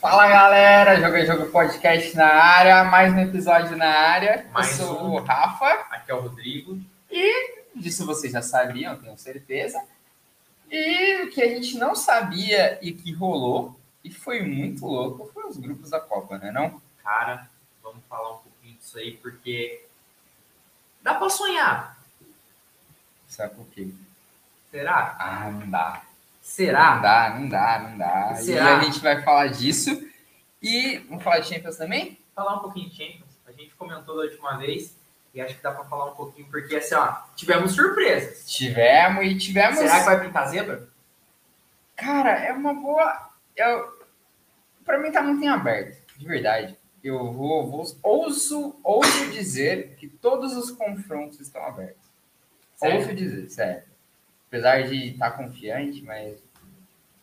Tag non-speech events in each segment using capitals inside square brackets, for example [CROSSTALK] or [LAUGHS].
Fala galera, Joga Jogo Podcast na área, mais um episódio na área. Mais Eu sou um. o Rafa, Aqui é o Rodrigo. disso vocês já sabiam, tenho certeza. E o que a gente não sabia e que rolou, e foi muito louco, foi os grupos da Copa, né não? Cara, vamos falar um pouquinho disso aí, porque dá pra sonhar. Sabe por quê? Será? Ah, não dá. Não Será? dá, não dá, não dá. E Será? a gente vai falar disso. E vamos falar de Champions também? Falar um pouquinho de Champions. A gente comentou da última vez e acho que dá pra falar um pouquinho, porque assim, ó, tivemos surpresas. Tivemos e tivemos. Será que vai pintar zebra? Cara, é uma boa. Eu... Pra mim tá muito em aberto, de verdade. Eu vou, vou ouso, ouso dizer que todos os confrontos estão abertos. Sério? Ouso dizer, sério. Apesar de estar confiante, mas.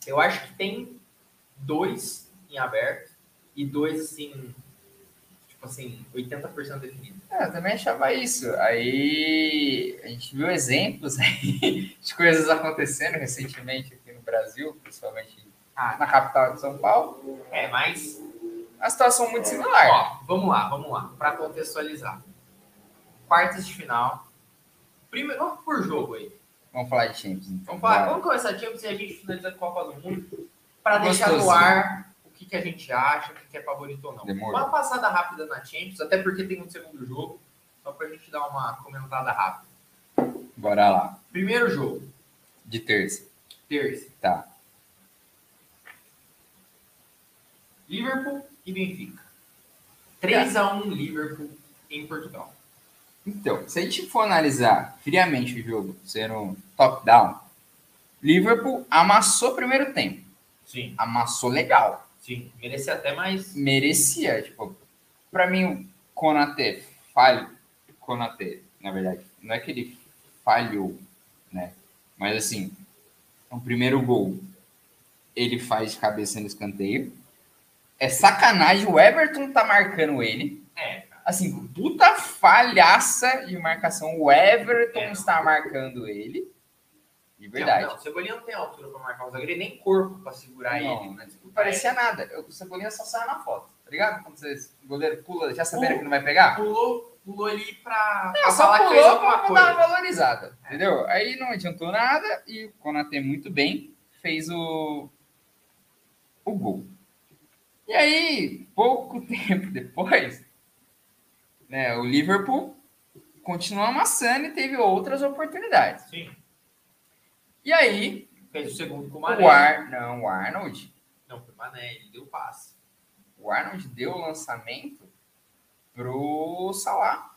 Eu acho que tem dois em aberto e dois assim, tipo assim, 80% definido. É, eu também achava isso. Aí a gente viu exemplos aí [LAUGHS] de coisas acontecendo recentemente aqui no Brasil, principalmente Ah, na capital de São Paulo. é, mas A situação muito similar. Ó, vamos lá, vamos lá, para contextualizar. Quartas de final. Primeiro, vamos por jogo aí. Vamos falar de Champions. então. Vamos, falar, vamos começar a Champions e a gente finaliza a Copa do Mundo para deixar no ar o que, que a gente acha, o que, que é favorito ou não. Demorou. Uma passada rápida na Champions, até porque tem um segundo jogo, só para a gente dar uma comentada rápida. Bora lá. Primeiro jogo, De terça. terça, Tá. Liverpool e Benfica. 3x1 Liverpool em Portugal. Então, se a gente for analisar friamente o jogo, sendo top-down, Liverpool amassou o primeiro tempo. Sim, Amassou legal. sim. Merecia até mais. Merecia. Tipo, pra mim, o Konaté falha. Konaté, na verdade, não é que ele falhou, né? Mas assim, o primeiro gol ele faz de cabeça no escanteio. É sacanagem, o Everton tá marcando ele. É. Assim, puta falhaça de marcação. O Everton É, está marcando ele. De verdade. Não, não, o Cebolinha não tem altura pra marcar o zagueiro, nem corpo pra segurar Não, ele. Né? Não parecia nada. O Cebolinha só sai na foto, tá ligado? Quando você, o goleiro pula, já sabendo Pula. que não vai pegar? Pulou, pulou ali pra, Não, pra só falar pulou pra dar uma valorizada, entendeu? Aí não adiantou nada e o Konaté muito bem fez o, o gol. E aí, pouco [LAUGHS] tempo depois, né, o Liverpool continuou amassando e teve outras oportunidades. Sim, E aí, fez o segundo com o Mané. o Ar, não, o Arnold, Não, foi o Mané, ele deu passe. o Arnold deu o lançamento pro Salah.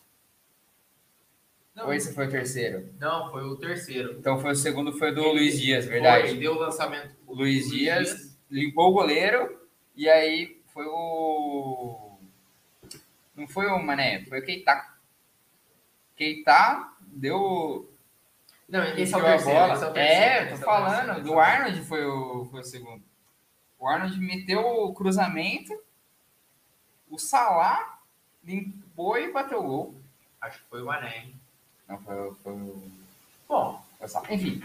Não, Ou esse foi o terceiro? não, foi o terceiro. Então foi o segundo, foi do Ele- Luiz Dias, Foi, verdade. ele deu o lançamento. O Luiz Dias limpou o goleiro e aí foi o. Não foi o Mané, foi o Keita. Keita deu. Não, esse é o enfiou a terceiro. bola. esse é, o terceiro, É, tô é o falando. terceiro, Do o Arnold foi o, foi o segundo. O Arnold meteu o cruzamento, o Salah limpou e bateu o gol. terceiro. Acho que foi o Mané. hein? Não, foi, foi o. Bom, foi o Salah. Enfim,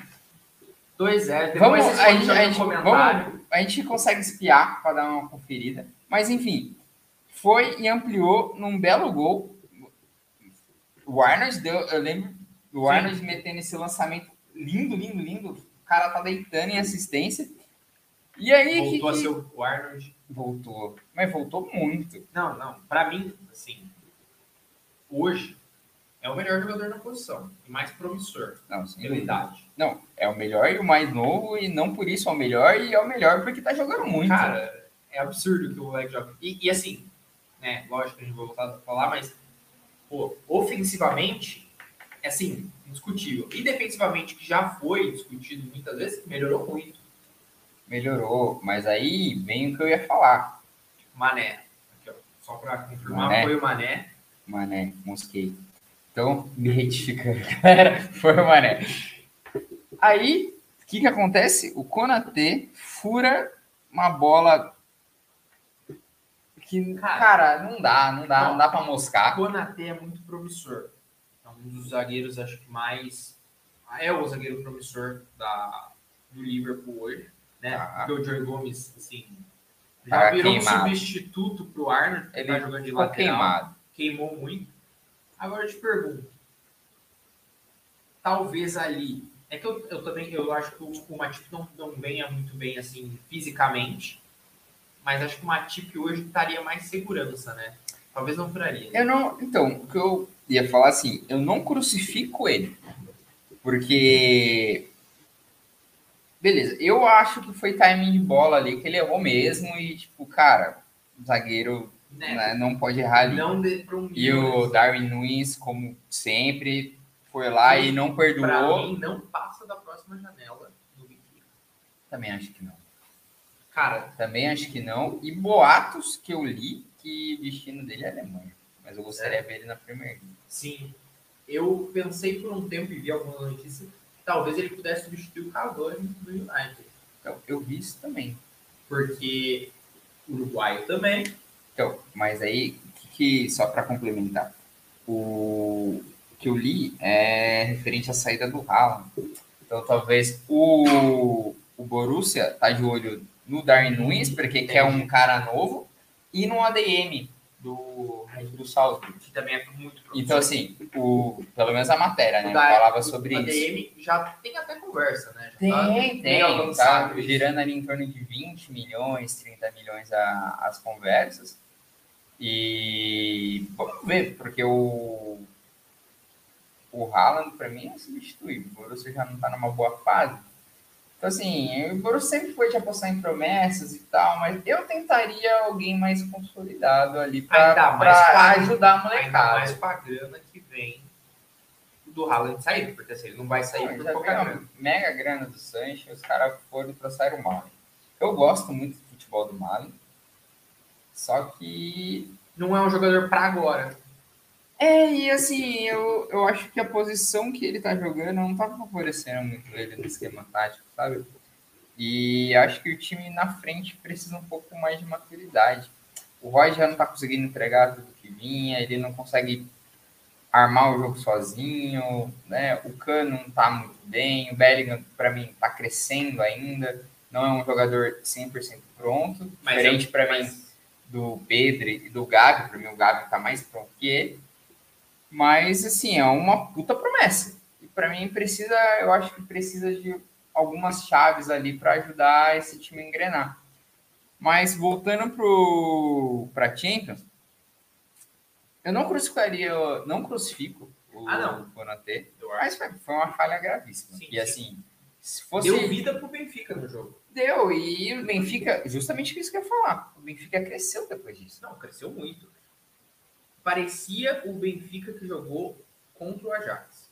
2-0. Depois Vamos, a gente, a, gente, vamos, a gente consegue espiar para dar uma conferida. Mas enfim, foi e ampliou num belo gol. O Arnold deu, eu lembro Sim. Arnold metendo esse lançamento lindo, lindo, lindo. O cara tá deitando em assistência. E aí que, Voltou a que- ser o Arnold. voltou, mas voltou muito. Não, não. Pra mim, assim, hoje é o melhor jogador na posição. E mais promissor Não, sem pela idade. não, é o melhor e o mais novo e não por isso é o melhor e é o melhor porque tá jogando muito. Cara, é absurdo que o moleque joga. E, e assim, né, lógico que a gente vai voltar a falar, mas, pô, ofensivamente, é assim, indiscutível. E defensivamente, que já foi discutido muitas vezes, melhorou muito. Melhorou, mas aí vem o que eu ia falar. Mané, aqui, ó, só pra confirmar, Mané. foi o Mané. Mané, mosquei. Então, me retificando, [LAUGHS] galera, foi o Mané. Aí, o que que acontece? O Konatê fura uma bola que, Cara, cara, não dá, não dá, não dá pra moscar. Konaté é muito promissor. É um dos zagueiros, acho que mais. É o zagueiro promissor da, do Liverpool hoje. Né? Tá. Porque o Joey Gomes, assim, Já Tá virou queimado. um substituto pro Arnold, que Ele tá jogando de lateral. queimado. Queimou muito. Agora eu te pergunto. Talvez ali. É que eu, eu também eu acho que o, o Matip não, não venha muito bem assim fisicamente. Mas acho que o Matip hoje estaria mais segurança, né? Talvez não ali. né? Eu não. Então, o que eu ia falar assim, eu não crucifico ele. Porque. Beleza, eu acho que foi timing de bola ali, que ele errou mesmo. E, tipo, cara, o zagueiro Né? né, não pode errar ali. Não de, pra um E o Darwin Nunes, como sempre, foi lá e não Pra perdoou. mim, não passa da próxima janela do Benfica. Também acho que não. Cara, Também acho que não. E boatos que eu li que o destino dele é Alemanha. Mas eu gostaria de ver ele na Premier League. sim. Eu pensei por um tempo e vi algumas notícias que talvez ele pudesse substituir o Cavani no United. Então, eu vi isso também. Porque o uruguaio também. Então, mas aí, que, que- só para complementar, o que eu li é referente à saída do Haaland. Então, talvez o, o Borussia tá de olho no Darwin Nunes, porque quer um cara novo, e no ADM do, do Salzburg. Que também é muito Então, assim, o, pelo menos a matéria, né? Da- Falava sobre o isso. ADM já tem até conversa, né? Já tá Tem, tem, tá isso. girando ali em torno de 20 milhões, 30 milhões a- as conversas. E vamos ver, porque o, o Haaland, para mim, é substituível. O Borussia já não tá numa boa fase. Então, assim, o Borussia sempre foi de apostar em promessas e tal, mas eu tentaria alguém mais consolidado ali Ainda para a- ajudar a Ainda molecada. mais com a grana que vem do Haaland sair, porque assim, ele não vai sair Não, por qualquer grana. mega grana do Sancho, os caras foram e trouxeram o Malen. Eu gosto muito do futebol do Malen, só que. Não é um jogador pra agora. É, e assim, eu, eu acho que a posição que ele tá jogando não tá favorecendo muito ele no esquema tático, sabe? E acho que o time na frente precisa um pouco mais de maturidade. O Roy já não tá conseguindo entregar tudo que vinha, ele não consegue armar o jogo sozinho, né? O Cano não tá muito bem, o Bellingham, para mim, tá crescendo ainda, não é um jogador 100% pronto, Mas diferente é- para mim do Pedro e do Gavi, para mim o Gavi tá mais pronto que ele. Mas assim, é uma puta promessa. E para mim precisa, eu acho que precisa de algumas chaves ali para ajudar esse time a engrenar. Mas voltando pro para Champions, eu não crucificaria, não crucifico o Ah, não. Eu mas foi uma falha gravíssima. Sim, e sim. assim, se fosse Deu vida pro Benfica no jogo. Deu, e o Benfica, justamente isso que eu ia falar. O Benfica cresceu depois disso. Não, cresceu muito. Parecia o Benfica que jogou contra o Ajax.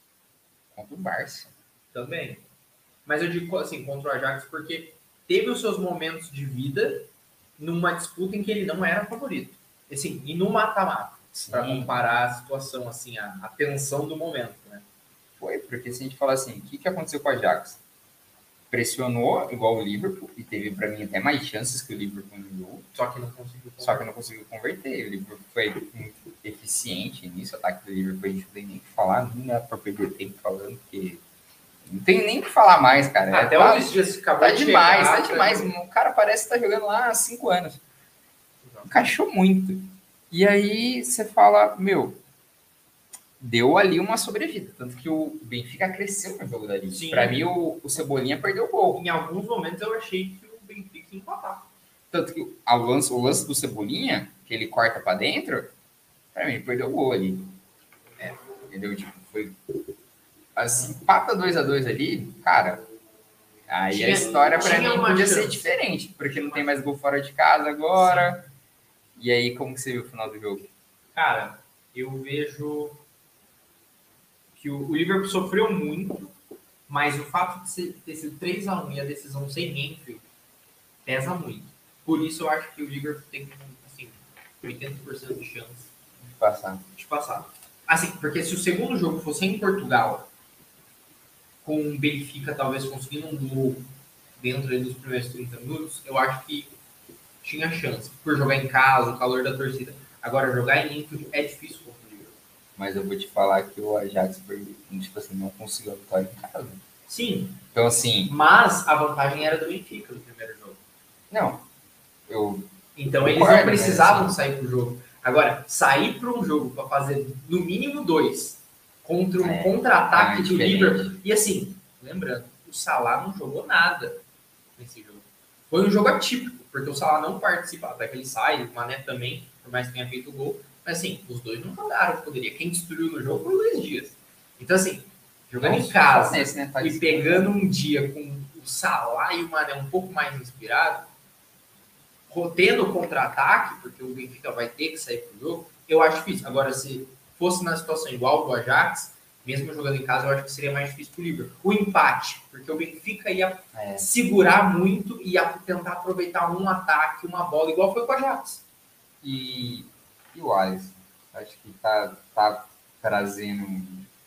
Contra o Barça. Também. Mas eu digo assim, contra o Ajax porque teve os seus momentos de vida numa disputa em que ele não era favorito. Assim, e no mata-mata, para comparar a situação, assim, a, a tensão do momento, né? foi, porque se a gente falar assim, o que, que aconteceu com o Ajax? Pressionou igual o Liverpool, e teve para mim até mais chances que o Liverpool no jogo, Só que não conseguiu. só que não conseguiu converter. O Liverpool foi muito eficiente nisso, o ataque do Liverpool a gente não tem nem o que falar, não dá para perder tempo falando, porque não tem nem o que falar mais, cara. Até tá, o Luiz Dias acabou tá de demais, chegar, tá demais. O cara parece que tá jogando lá há cinco anos. encaixou muito. E aí você fala, meu, deu ali uma sobrevida. Tanto que o Benfica cresceu no jogo dali. Sim. Pra mim, o, o Cebolinha perdeu o gol. Em alguns momentos eu achei que o Benfica ia empatar. Tanto que o lance, o lance do Cebolinha, que ele corta pra dentro, pra mim, perdeu o gol ali. É, entendeu? Tipo, foi. Assim, empata 2 a 2 ali, cara. Aí Tinha- a história pra tinha mim podia chance. ser diferente, porque não tem mais gol fora de casa agora. E aí, como que você viu o final do jogo? Cara, eu vejo que o, o Liverpool sofreu muito, mas o fato de ser- ter sido 3x1 e a decisão sem Enfield pesa muito. Por isso eu acho que o Liverpool tem assim, 80% de chance passar? de passar. Assim, porque se o segundo jogo fosse em Portugal, com o Benfica talvez conseguindo um gol dentro dos primeiros 30 minutos, eu acho que tinha chance. Por jogar em casa, o calor da torcida. Agora, jogar em Enfield é difícil contra o Liverpool. Mas eu vou te falar que o Ajax tipo assim, não conseguiu a vitória em casa. Sim, Então, assim, mas a vantagem era do Benfica no primeiro jogo. não. Eu Então eles Concordo, não mas precisavam assim- sair pro jogo. Agora, sair para um jogo para fazer no mínimo dois contra um É, contra-ataque é do. Liverpool. E assim, lembrando, o Salah não jogou nada nesse jogo. Foi um jogo atípico, porque o Salah não participa, até que ele sai, o Mané também, por mais que tenha feito o gol. Mas assim, os dois não jogaram poderia. Quem destruiu no jogo foi o Luiz Dias. Então assim, jogando em casa né, e pegando um dia com o Salah e o Mané um pouco mais inspirado, tendo contra-ataque, porque o Benfica vai ter que sair pro jogo, eu acho difícil. Agora, se fosse na situação igual do Ajax, mesmo jogando em casa, eu acho que seria mais difícil pro Liverpool. O empate, porque o Benfica ia É. segurar muito e ia tentar aproveitar um ataque, uma bola, igual foi com o Ajax. E, e o Alisson? Acho que tá, tá trazendo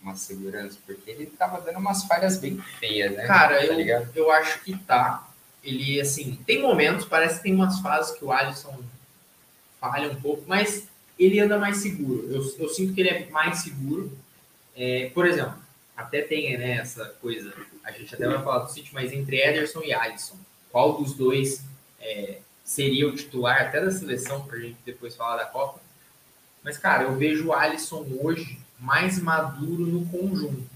uma segurança, porque ele tava dando umas falhas bem feias, né? Cara, tá eu, eu acho que tá. Ele, assim, tem momentos, parece que tem umas fases que o Alisson falha um pouco, mas ele anda mais seguro. Eu, eu sinto que ele é mais seguro. É, por exemplo, até tem né, essa coisa, a gente até vai falar do City, mas entre Ederson e Alisson, qual dos dois é, seria o titular até da seleção, pra gente depois falar da Copa? Mas, cara, eu vejo o Alisson hoje mais maduro no conjunto.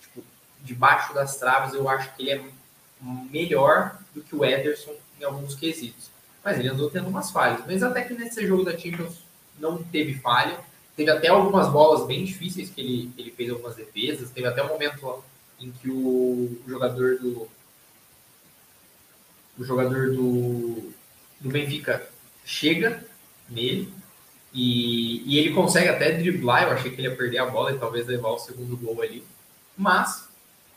Tipo, debaixo das traves, eu acho que ele é melhor do que o Ederson em alguns quesitos. Mas ele andou tendo umas falhas. Mas até que nesse jogo da Champions não teve falha. Teve até algumas bolas bem difíceis que ele, ele fez algumas defesas. Teve até um momento em que o, jogador do. O jogador do, do Benfica chega nele e, e ele consegue até driblar. Eu achei que ele ia perder a bola e talvez levar o segundo gol ali. Mas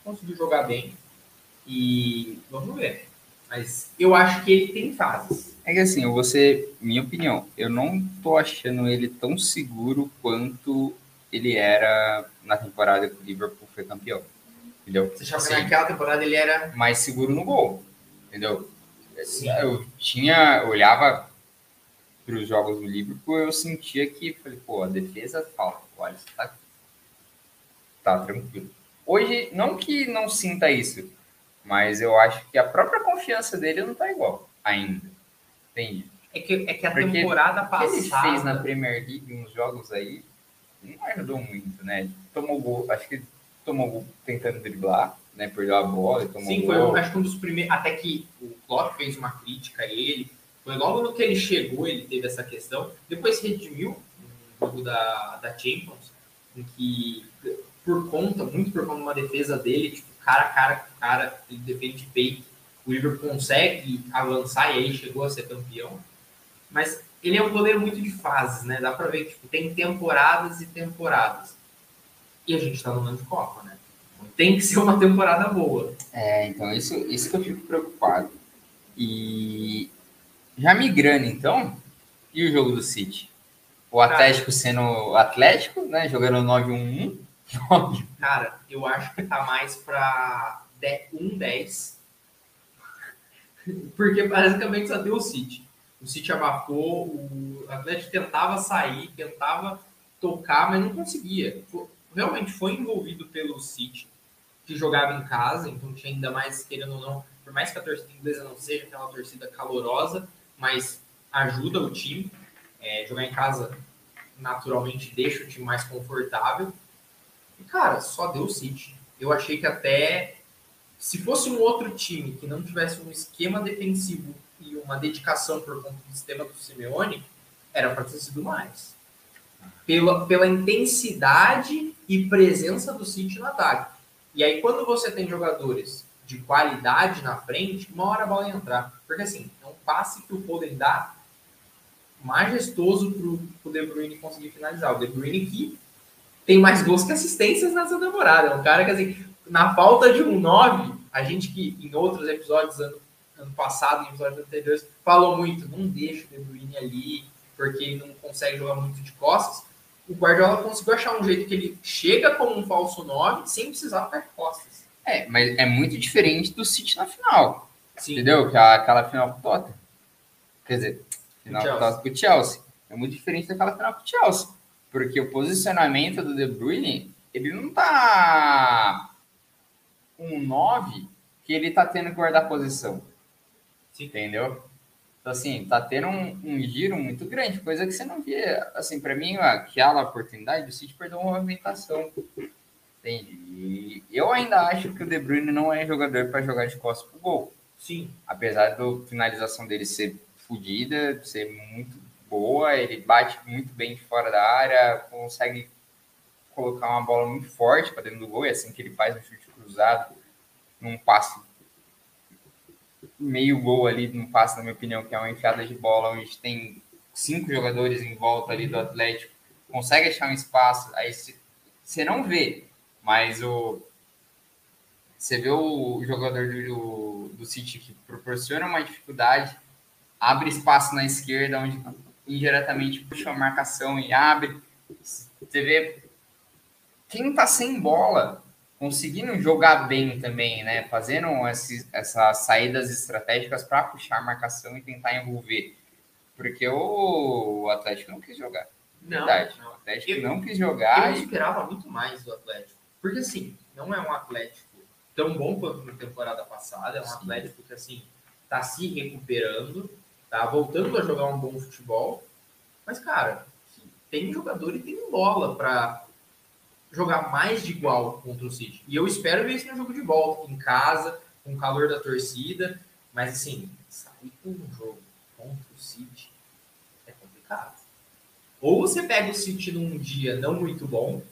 conseguiu jogar bem. E vamos ver. Mas eu acho que ele tem fases. É que assim, eu vou ser, minha opinião, eu não tô achando ele tão seguro quanto ele era na temporada que o Liverpool foi campeão. Entendeu? Você achava que Assim, naquela temporada ele era. mais seguro no gol. Entendeu? Sim. Eu tinha, eu olhava para os jogos do Liverpool, eu sentia que, falei, pô, a defesa falta. O Alisson tá, tá tranquilo. Hoje, não que não sinta isso, mas eu acho que a própria confiança dele não tá igual ainda. Entende? É que, é que a Porque temporada O que ele passada. fez na Premier League, uns jogos aí, não ajudou muito, né? Tomou gol, acho que tomou gol tentando driblar, né? Perdeu a bola e tomou Sim, gol. foi um, acho que um dos primeiros. Até que o Klopp fez uma crítica a ele. Foi logo no que ele chegou, ele teve essa questão. Depois redimiu no jogo da, da Champions, em que, por conta, muito por conta de uma defesa dele, tipo, cara a cara com o cara, ele defende de peito. O Liverpool consegue avançar e aí chegou a ser campeão. Mas ele é um goleiro muito de fases, né? Dá pra ver que tipo, tem temporadas e temporadas. E a gente tá no ano de Copa, né? Tem que ser uma temporada boa. É, então isso, isso que eu fico preocupado. E já migrando, então, e o jogo do City? O. Atlético sendo Atlético, né? Jogando 9-1-1. Cara, eu acho que tá mais pra 1-10. Porque basicamente só deu o City. O City abafou, o Atlético tentava sair, tentava tocar, mas não conseguia. Realmente foi envolvido pelo City, que jogava em casa, então tinha ainda mais, querendo ou não, por mais que a torcida inglesa não seja aquela torcida calorosa, mas ajuda o time. É, jogar em casa naturalmente deixa o time mais confortável. E, cara, só deu o City. Eu achei que até se fosse um outro time que não tivesse um esquema defensivo e uma dedicação por conta do sistema do Simeone, era para ter sido mais. Pela, pela intensidade e presença do City no ataque. E aí, quando você tem jogadores de qualidade na frente, uma hora a bola ia entrar. Porque assim, é um passe que o Foden dá majestoso para o De Bruyne conseguir finalizar. O De Bruyne que tem mais gols que assistências nessa temporada. É um cara que, assim, na falta de um 9, a gente que em outros episódios, ano, ano passado, em episódios anteriores, falou muito, não deixa o De Bruyne ali, porque ele não consegue jogar muito de costas. O Guardiola conseguiu achar um jeito que ele chega como um falso 9 sem precisar ficar de costas. É, mas é muito diferente do City na final. Sim. Entendeu? Que é aquela final com o Tottenham. Quer dizer, final com o Chelsea. É muito diferente daquela final com o Chelsea. Porque o posicionamento do De Bruyne, ele não tá um 9 que ele tá tendo que guardar posição. Sim. Entendeu? Então, assim, tá tendo um, um, giro muito grande, coisa que você não via. Assim, para mim, aquela oportunidade, o City perdeu uma movimentação. Entende? E eu ainda acho que o De Bruyne não é jogador para jogar de costas pro gol. Sim. Apesar da finalização dele ser fodida, ser muito boa, ele bate muito bem fora da área, consegue colocar uma bola muito forte para dentro do gol, e assim que ele faz um chute cruzado, num passe meio gol ali, num passe, na minha opinião, que é uma enfiada de bola, onde tem cinco jogadores em volta ali do Atlético, consegue achar um espaço, aí você não vê, mas o você vê o jogador do, do City que proporciona uma dificuldade, abre espaço na esquerda, onde indiretamente puxa a marcação e abre. Você vê quem tá sem bola conseguindo jogar bem também, né? Fazendo esses, essas saídas estratégicas para puxar a marcação e tentar envolver. Porque o Atlético não quis jogar. Não, verdade. não. O Atlético eu, não quis jogar. Eu e... esperava muito mais do Atlético. Porque, assim, não é um Atlético tão bom quanto na temporada passada. É um Sim. Atlético que, assim, tá se recuperando, tá voltando a jogar um bom futebol. Mas, cara, tem jogador e tem bola para jogar mais de igual contra o City. E eu espero ver isso no jogo de volta, em casa, com o calor da torcida. Mas, assim, sair com um jogo contra o City é complicado. Ou você pega o City num dia não muito bom,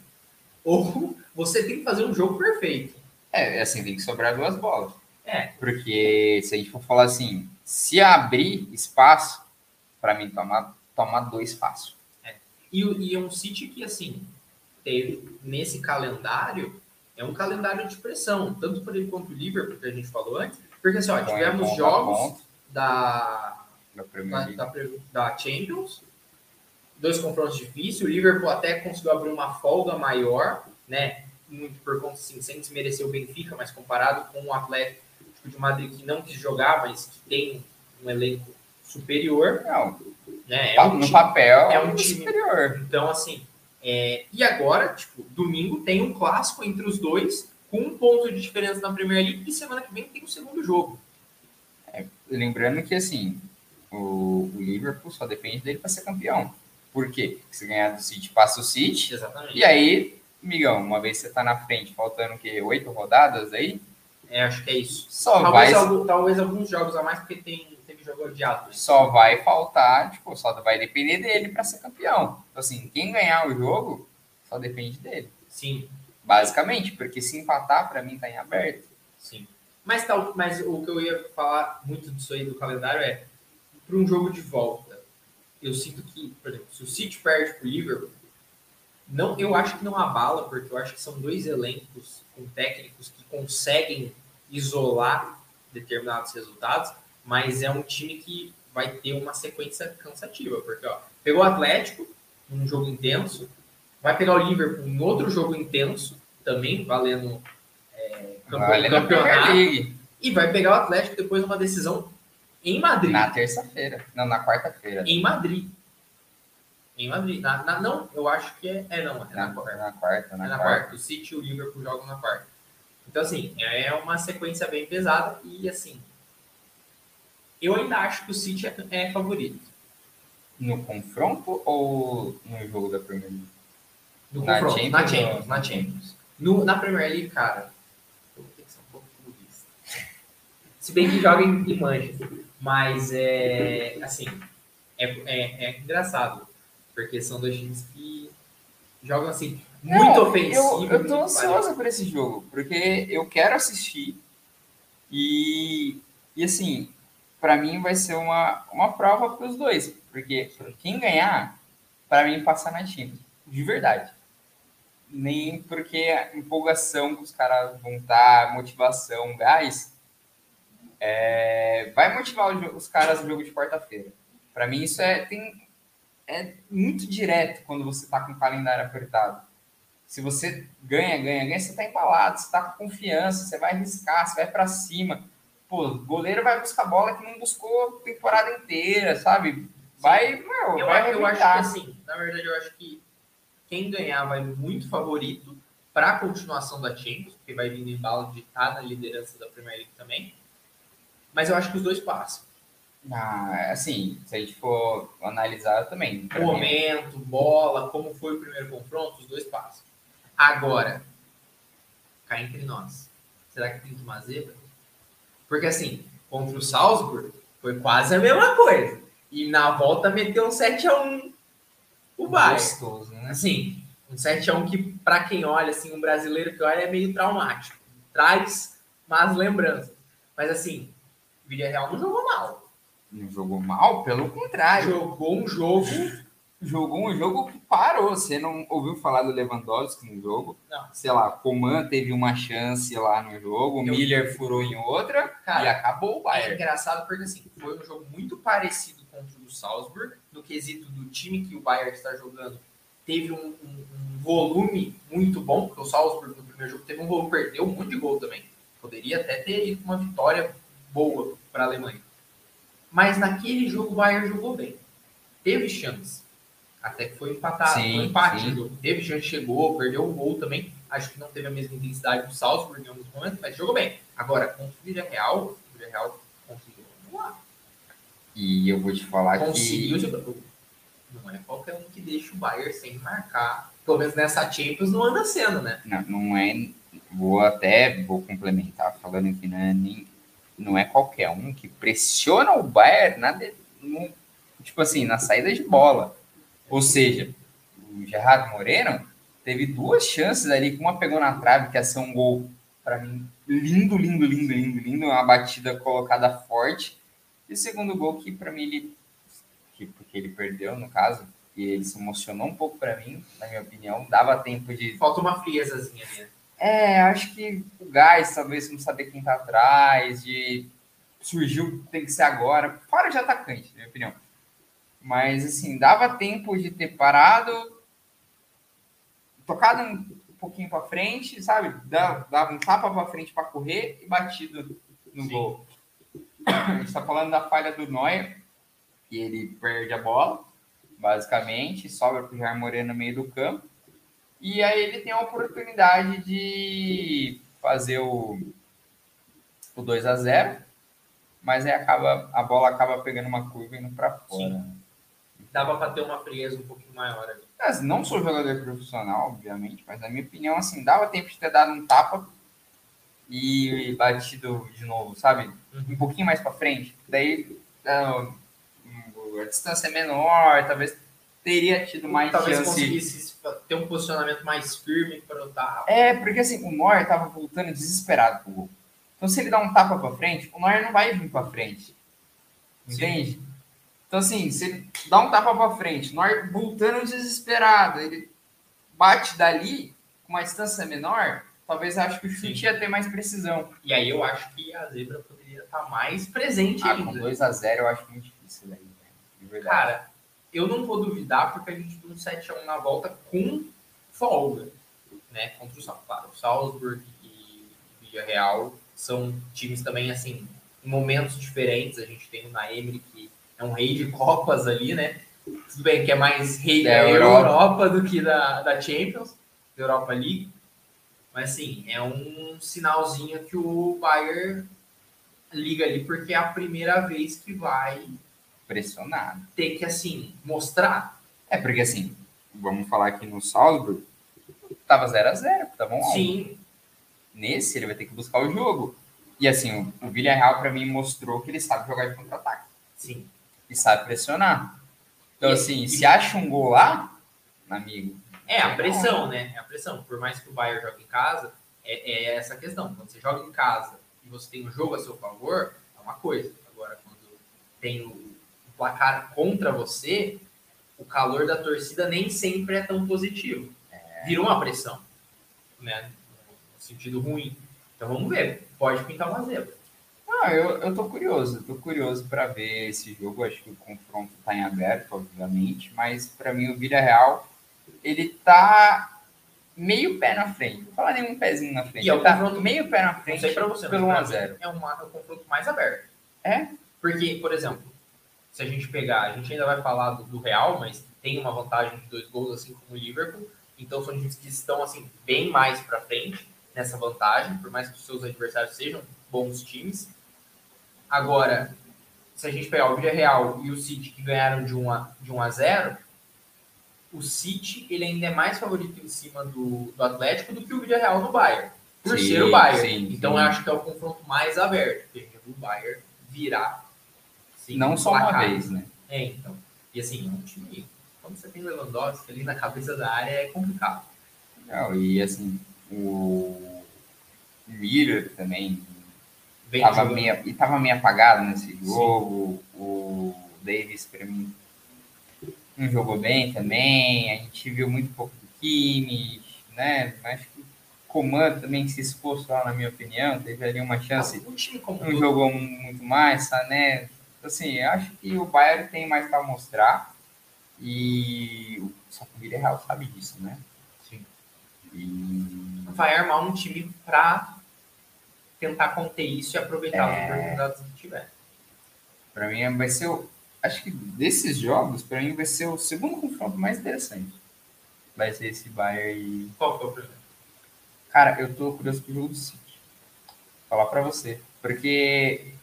ou [LAUGHS] você tem que fazer um jogo perfeito. É, assim, tem que sobrar duas bolas. É. Porque se a gente for falar assim, se abrir espaço, para mim, tomar, tomar dois fácil. É. E, e é um City que, assim, teve nesse calendário, é um calendário de pressão, tanto para ele quanto o Liverpool, que a gente falou antes, porque assim, ó, tivemos jogos da, da, da, da, Champions, dois confrontos difíceis, o Liverpool até conseguiu abrir uma folga maior, né, muito por conta, assim, sem desmerecer o Benfica, mas comparado com o Atlético de Madrid, que não quis jogar, mas que tem um elenco superior. Não, né, é um no time, papel é um time superior. Então, assim, é, e agora, tipo, domingo tem um clássico entre os dois, com um ponto de diferença na Premier League, e semana que vem tem o segundo jogo. É, lembrando que, assim, o, o, Liverpool só depende dele para ser campeão. Por quê? Porque se ganhar do City, passa o City. Exatamente. E aí, migão, uma vez você tá na frente, faltando o quê? Oito rodadas aí? É, acho que é isso. Só talvez, vai... algum, talvez alguns jogos a mais, porque tem jogo odiado. Só vai faltar, tipo, só vai depender dele para ser campeão. Então, assim, quem ganhar o jogo só depende dele. Sim. Basicamente, porque se empatar, para mim, tá em aberto. Sim. Mas, tal, mas o que eu ia falar muito disso aí do calendário é para um jogo de volta. Eu sinto que, por exemplo, se o City perde pro Liverpool, não, eu acho que não abala, porque eu acho que são dois elencos com técnicos que conseguem isolar determinados resultados mas é um time que vai ter uma sequência cansativa, porque ó, pegou o Atlético num jogo intenso, vai pegar o Liverpool em outro jogo intenso, também valendo, é, valendo campeonato, e vai pegar o Atlético depois numa decisão em Madrid. Na terça-feira, não, na quarta-feira. Em Madrid. Em Madrid. Na, na, não, eu acho que é. É, não. É na, na, quarta. Na quarta, na, é na quarta. quarta. O City e o Liverpool jogam na quarta. Então, assim, é uma sequência bem pesada e, assim, eu ainda acho que o City é, é favorito. No confronto ou no jogo da Premier League? No na confronto, Champions, na Champions, na Champions. No, na Premier League, cara, eu vou ter que ser um pouco clubista. Se bem que joga em, em Manchester. Mas, é, assim, é, é, é, engraçado. Porque são dois times que jogam, assim, muito Não, ofensivo. Eu, eu tô ansioso por esse jogo. Porque eu quero assistir. E, e assim, para mim vai ser uma, uma prova para os dois, porque quem ganhar, para mim passa na time, de verdade. Nem porque a empolgação que os caras vão estar, motivação, gás, é, vai motivar os caras no jogo de quarta-feira. Para mim isso é, tem, é muito direto quando você está com o calendário apertado. Se você ganha, ganha, ganha, você está embalado, você está com confiança, você vai arriscar, você vai para cima pô, goleiro vai buscar bola que não buscou temporada inteira, sabe? Vai, meu, eu, vai eu acho que assim, na verdade, eu acho que quem ganhar vai muito favorito para a continuação da Champions, porque vai vir em bala de estar na liderança da Premier League também. Mas eu acho que os dois passam. Ah, assim, se a gente for analisar também. pra mim, Momento, bola, como foi o primeiro confronto, os dois passos. Agora, cá entre nós, será que tem uma zebra? Porque assim, contra o Salzburg, foi quase a mesma coisa. E na volta meteu um 7x1 o Bayern. Gostoso, né? Assim, um 7x1 que, para quem olha, assim, um brasileiro que olha, é meio traumático. Traz más lembranças. Mas assim, o Villarreal não jogou mal. Não jogou mal, pelo contrário. Jogou um jogo. Jogou um jogo que parou. Você não ouviu falar do Lewandowski no jogo? Não. Sei lá, Coman teve uma chance lá no jogo, Eu- Miller furou em outra Cara, e acabou o É Bayern. engraçado porque assim, foi um jogo muito parecido contra o do Salzburg, no quesito do time que o Bayern está jogando. Teve um, um- um volume muito bom, porque o Salzburg no primeiro jogo teve um volume, perdeu um monte de gol também. Poderia até ter ido uma vitória boa para a Alemanha. Mas naquele jogo o Bayern jogou bem. Teve chance. Até que foi empatado, Sim, foi um empate. o. Teve chance, chegou, perdeu um gol também. Acho que não teve a mesma intensidade do Salzburg em alguns momentos, mas jogou bem. Agora, contra o Villarreal, o Villarreal conseguiu voar. E eu vou te falar Conseguiu que jogar. Não é qualquer um que deixa o Bayern sem marcar. Pelo menos nessa Champions não anda sendo, né? não, não é. Vou até vou complementar falando que não é, nem, não é qualquer um que pressiona o Bayern na, de- no- tipo assim, na saída de bola. Ou seja, o Gerardo Moreno teve duas chances ali, uma pegou na trave, que ia ser um gol, para mim, lindo, lindo, lindo, lindo, lindo, uma batida colocada forte. E o segundo gol que para mim ele que, porque ele perdeu no caso, e ele se emocionou um pouco para mim, na minha opinião, dava tempo de Falta uma friezazinha ali? É, acho que o gás, talvez não saber quem tá atrás, de surgiu, tem que ser agora, fora de atacante, na minha opinião. Mas assim, dava tempo de ter parado, tocado um pouquinho para frente, sabe? Dava, um tapa para frente para correr e batido no Sim. gol. A gente tá falando da falha do Neuer, que ele perde a bola, basicamente, sobra pro Jair Moreno no meio do campo. E aí ele tem a oportunidade de fazer o, o 2 a 0 mas aí acaba, a bola acaba pegando uma curva e indo para fora. Dava para ter uma frieza um pouquinho maior ali. Mas não sou jogador profissional, obviamente, mas na minha opinião, assim, dava tempo de ter dado um tapa e batido de novo, sabe? Um pouquinho mais para frente. Daí ah, a distância é menor, talvez teria tido mais Talvez chance. conseguisse ter um posicionamento mais firme para o tapa. É, porque assim, o Neuer tava voltando desesperado pro gol. Então, se ele dá um tapa pra frente, o Neuer não vai vir pra frente. Entende? Então, assim, se ele dá um tapa pra frente, o Neuer voltando desesperado, ele bate dali com uma distância menor, talvez eu acho que o chute ia ter mais precisão. E aí eu acho que a zebra poderia estar mais presente Ah, com ainda. 2x0 eu acho muito difícil daí, velho. De verdade. Cara, eu não vou duvidar porque a gente deu um 7x1 na volta com folga, né? Contra o Salzburg. Claro, o Salzburg e Villarreal são times também, assim, em momentos diferentes. A gente tem o Naemri, que é um rei de Copas ali, né? Tudo bem que é mais rei Da da Europa. Europa, do que da, da Champions, da Europa League. Mas, assim, é um sinalzinho que o Bayern liga ali, porque é a primeira vez que vai Pressionado. ter que, assim, mostrar. É, porque assim, vamos falar aqui no Salzburg, tava 0x0, tava 1 a 1 Sim, Nesse, ele vai ter que buscar o jogo. E assim, o, o Villarreal, para mim, mostrou que ele sabe jogar de contra-ataque. sim. E sabe pressionar. Então, E- assim, e- se acha um gol lá, amigo, É a pressão, né? É a pressão. Por mais que o Bayern jogue em casa, é, é essa questão. Quando você joga em casa e você tem o jogo a seu favor, é uma coisa. Agora, quando tem o placar contra você, o calor da torcida nem sempre é tão positivo. Vira uma pressão, né? No sentido ruim. Então vamos ver. Pode pintar uma zebra. Não, eu, eu tô curioso, tô curioso para ver esse jogo. Acho que o confronto tá em aberto, obviamente, mas para mim o Villarreal, ele tá meio pé na frente. Vou falar nem um pezinho na frente. E é o tá confronto- meio pé na Não frente sei pra você, pelo pra 1x0. mim é, uma, é um confronto mais aberto. É? Porque, por exemplo, se a gente pegar, a gente ainda vai falar do, do Real, mas tem uma vantagem de dois gols, assim como o Liverpool. Então são times que estão assim bem mais para frente nessa vantagem, por mais que os seus adversários sejam bons times. Agora, se a gente pegar o Villarreal e o City que ganharam de 1 a, de 1 a 0, o City ele ainda é mais favorito em cima do, do Atlético do que o Villarreal no Bayern. Por Sim, ser o Bayern. sim, então sim. eu acho que é o confronto mais aberto. Porque o Bayern virar. Sim, Não só uma vez, né? É, então. E assim, é um time. Quando você tem Lewandowski ali na cabeça da área é complicado. Legal, e assim, o Miller também Vem tava jogando. meio, e tava meio apagado nesse jogo. O Davis, para mim, não jogou bem também. A gente viu muito pouco do Kimmich, né? Acho que o Coman também se expôs lá, na minha opinião. Teve ali uma chance, time como um não jogou muito mais, né? Assim, eu acho que o Bayern tem mais para mostrar. E só que o Villarreal sabe disso, né? sim, E vai armar um time pra tentar conter isso e aproveitar as É. oportunidades que tiver. Para mim vai ser o. Acho que desses jogos, para mim vai ser o segundo confronto mais interessante. Vai ser esse Bayern e. Qual que é o primeiro? Cara, eu tô curioso pro jogo do City. Vou falar para você. Porque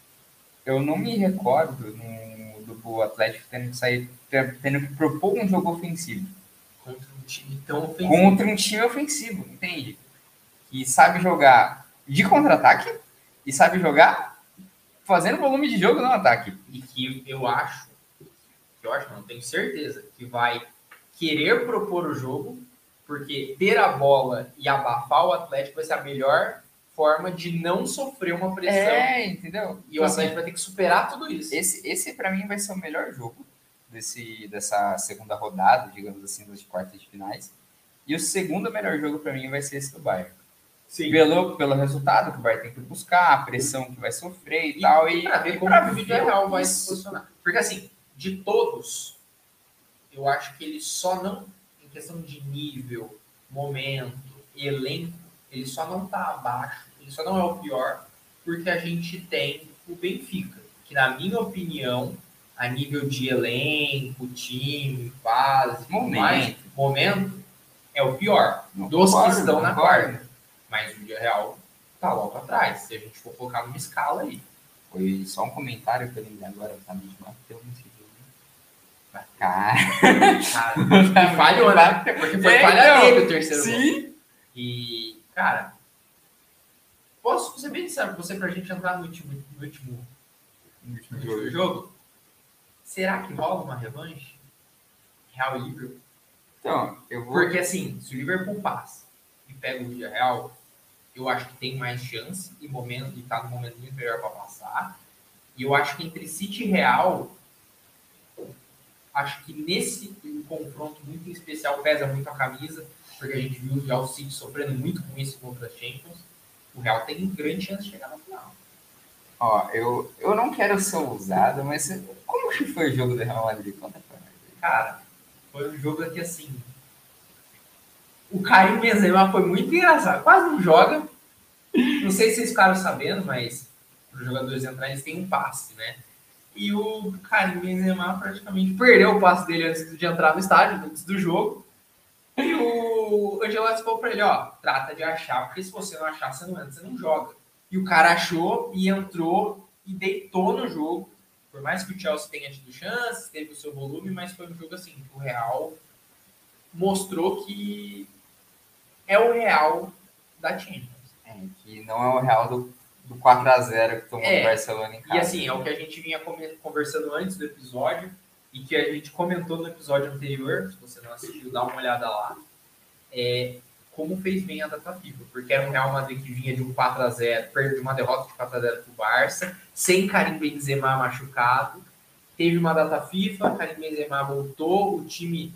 eu não me recordo no, do Atlético tendo que sair, tendo que propor um jogo ofensivo. Contra um time tão ofensivo. Contra um time ofensivo, entende? Que sabe jogar de contra-ataque e sabe jogar fazendo volume de jogo no ataque. E que eu acho, que eu acho, não, tenho certeza, que vai querer propor o jogo, porque ter a bola e abafar o Atlético vai ser a melhor forma de não sofrer uma pressão. É, entendeu? E o Atlético vai ter que superar tudo isso. Esse, esse para mim vai ser o melhor jogo desse, dessa segunda rodada, digamos assim, das quartas de finais. E o segundo melhor jogo para mim vai ser esse do Bayern. Sim. Pelo, pelo resultado que o Bayern tem que buscar, a pressão que vai sofrer e, E, tal. e pra ver como o vídeo real vai se posicionar. Porque assim, de todos, eu acho que ele só não, em questão de nível, momento, elenco, ele só não tá abaixo, ele só não é o pior, porque a gente tem o Benfica, que na minha opinião, a nível de elenco, time, tudo Momento. mais, momento, é o pior Não dos que concordo, estão na quarta. Mas o dia real tá logo atrás, se a gente for colocar numa escala aí. Foi só um comentário que eu lembrei agora, tá me bateu nesse jogo. Cara, [LAUGHS] Cara, [LAUGHS] e falhou, né? Porque foi É, falha então, dele o terceiro gol. sim. E, cara, posso ser bem sincero com você pra gente entrar no último, no último, no último jogo? Será que rola uma revanche? Real e Liverpool? Então, eu vou. Porque assim, se o Liverpool passa e pega o Real, eu acho que tem mais chance e momento, e tá no momento muito melhor para passar. E eu acho que entre City e Real, acho que nesse confronto muito especial pesa muito a camisa, porque a gente viu já o City sofrendo muito com isso contra as Champions. O Real tem grande chance de chegar na final. Ó, eu, eu não quero ser ousado, mas como que foi o jogo do Real Madrid contra a Flamengo? Cara, foi um jogo que assim. O Karim Benzema foi muito engraçado. Quase não joga. Não sei se vocês ficaram sabendo, mas os jogadores entrar, eles têm um passe, né? E o Karim Benzema praticamente perdeu o passe dele antes de entrar no estádio, antes do jogo. E o Angelotti falou pra ele, ó, trata de achar, porque se você não achar, você não entra, você não joga. E o cara achou e entrou e deitou no jogo. Por mais que o Chelsea tenha tido chances, teve o seu volume, mas foi um jogo assim, que o Real mostrou que é o Real da Champions. É, que não é o Real do, do 4x0 que tomou É, o Barcelona em casa. E assim, é o que a gente vinha conversando antes do episódio e que a gente comentou no episódio anterior, se você não assistiu, dá uma olhada lá. É, como fez bem a data FIFA, porque era um Real Madrid que vinha de um 4x0, perdeu de uma derrota de 4x0 pro Barça, sem Karim Benzema machucado. Teve uma data FIFA, Karim Benzema voltou, o time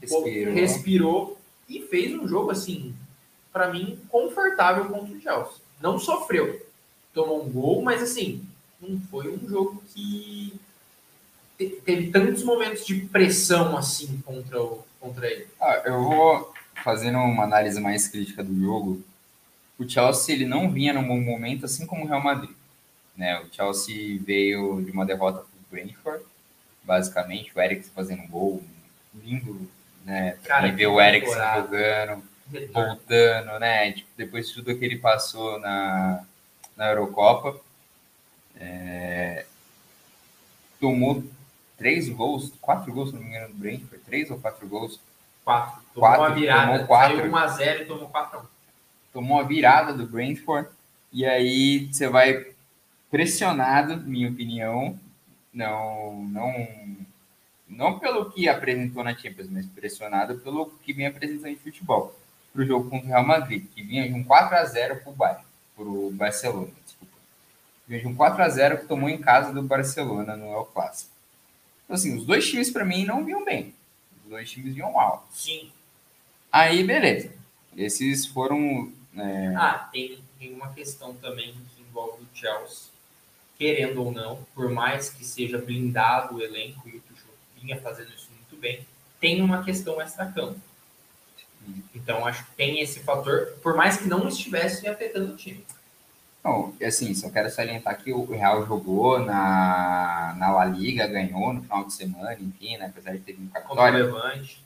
Respirou. respirou e fez um jogo assim, para mim, confortável contra o Chelsea. Não sofreu. Tomou um gol, mas assim, não foi um jogo que teve tantos momentos de pressão assim contra, o, contra ele. Ah, eu vou fazendo uma análise mais crítica do jogo. O Chelsea ele não vinha num bom momento, assim como o Real Madrid. Né? O Chelsea veio de uma derrota para o Brentford, basicamente. O Eriksen fazendo um gol lindo, né? Cara, vê que o Eriksen temporada. jogando, voltando, né? Tipo, depois de tudo que ele passou na, na Eurocopa. É, tomou três gols, quatro gols, se não me engano, do Brentford, três ou quatro gols. Quatro. Tomou Quatro, uma virada. tomou quatro. Saiu 1x0 e tomou 4x1. Tomou a virada do Brentford, e aí você vai pressionado, minha opinião, não, não, não pelo que apresentou na Champions, mas pressionado pelo que vem apresentando em futebol, para o jogo contra o Real Madrid, que vinha de um 4x0 para o Bayern, para o Barcelona, desculpa. Vinha de um 4x0 que tomou em casa do Barcelona no El Clássico. Então, assim, os dois times, para mim, não vinham bem. Os dois times vinham mal. Sim. Aí, beleza. Esses foram. é, Ah, tem, tem uma questão também que envolve o Chelsea. Querendo ou não, por mais que seja blindado o elenco e o Tuchel vinha fazendo isso muito bem, tem uma questão extra-campo. Então, acho que tem esse fator, por mais que não estivesse afetando o time. Não, assim, só quero salientar que o Real jogou na, na La Liga, ganhou no final de semana, enfim, né? Apesar de ter vindo com a vitória.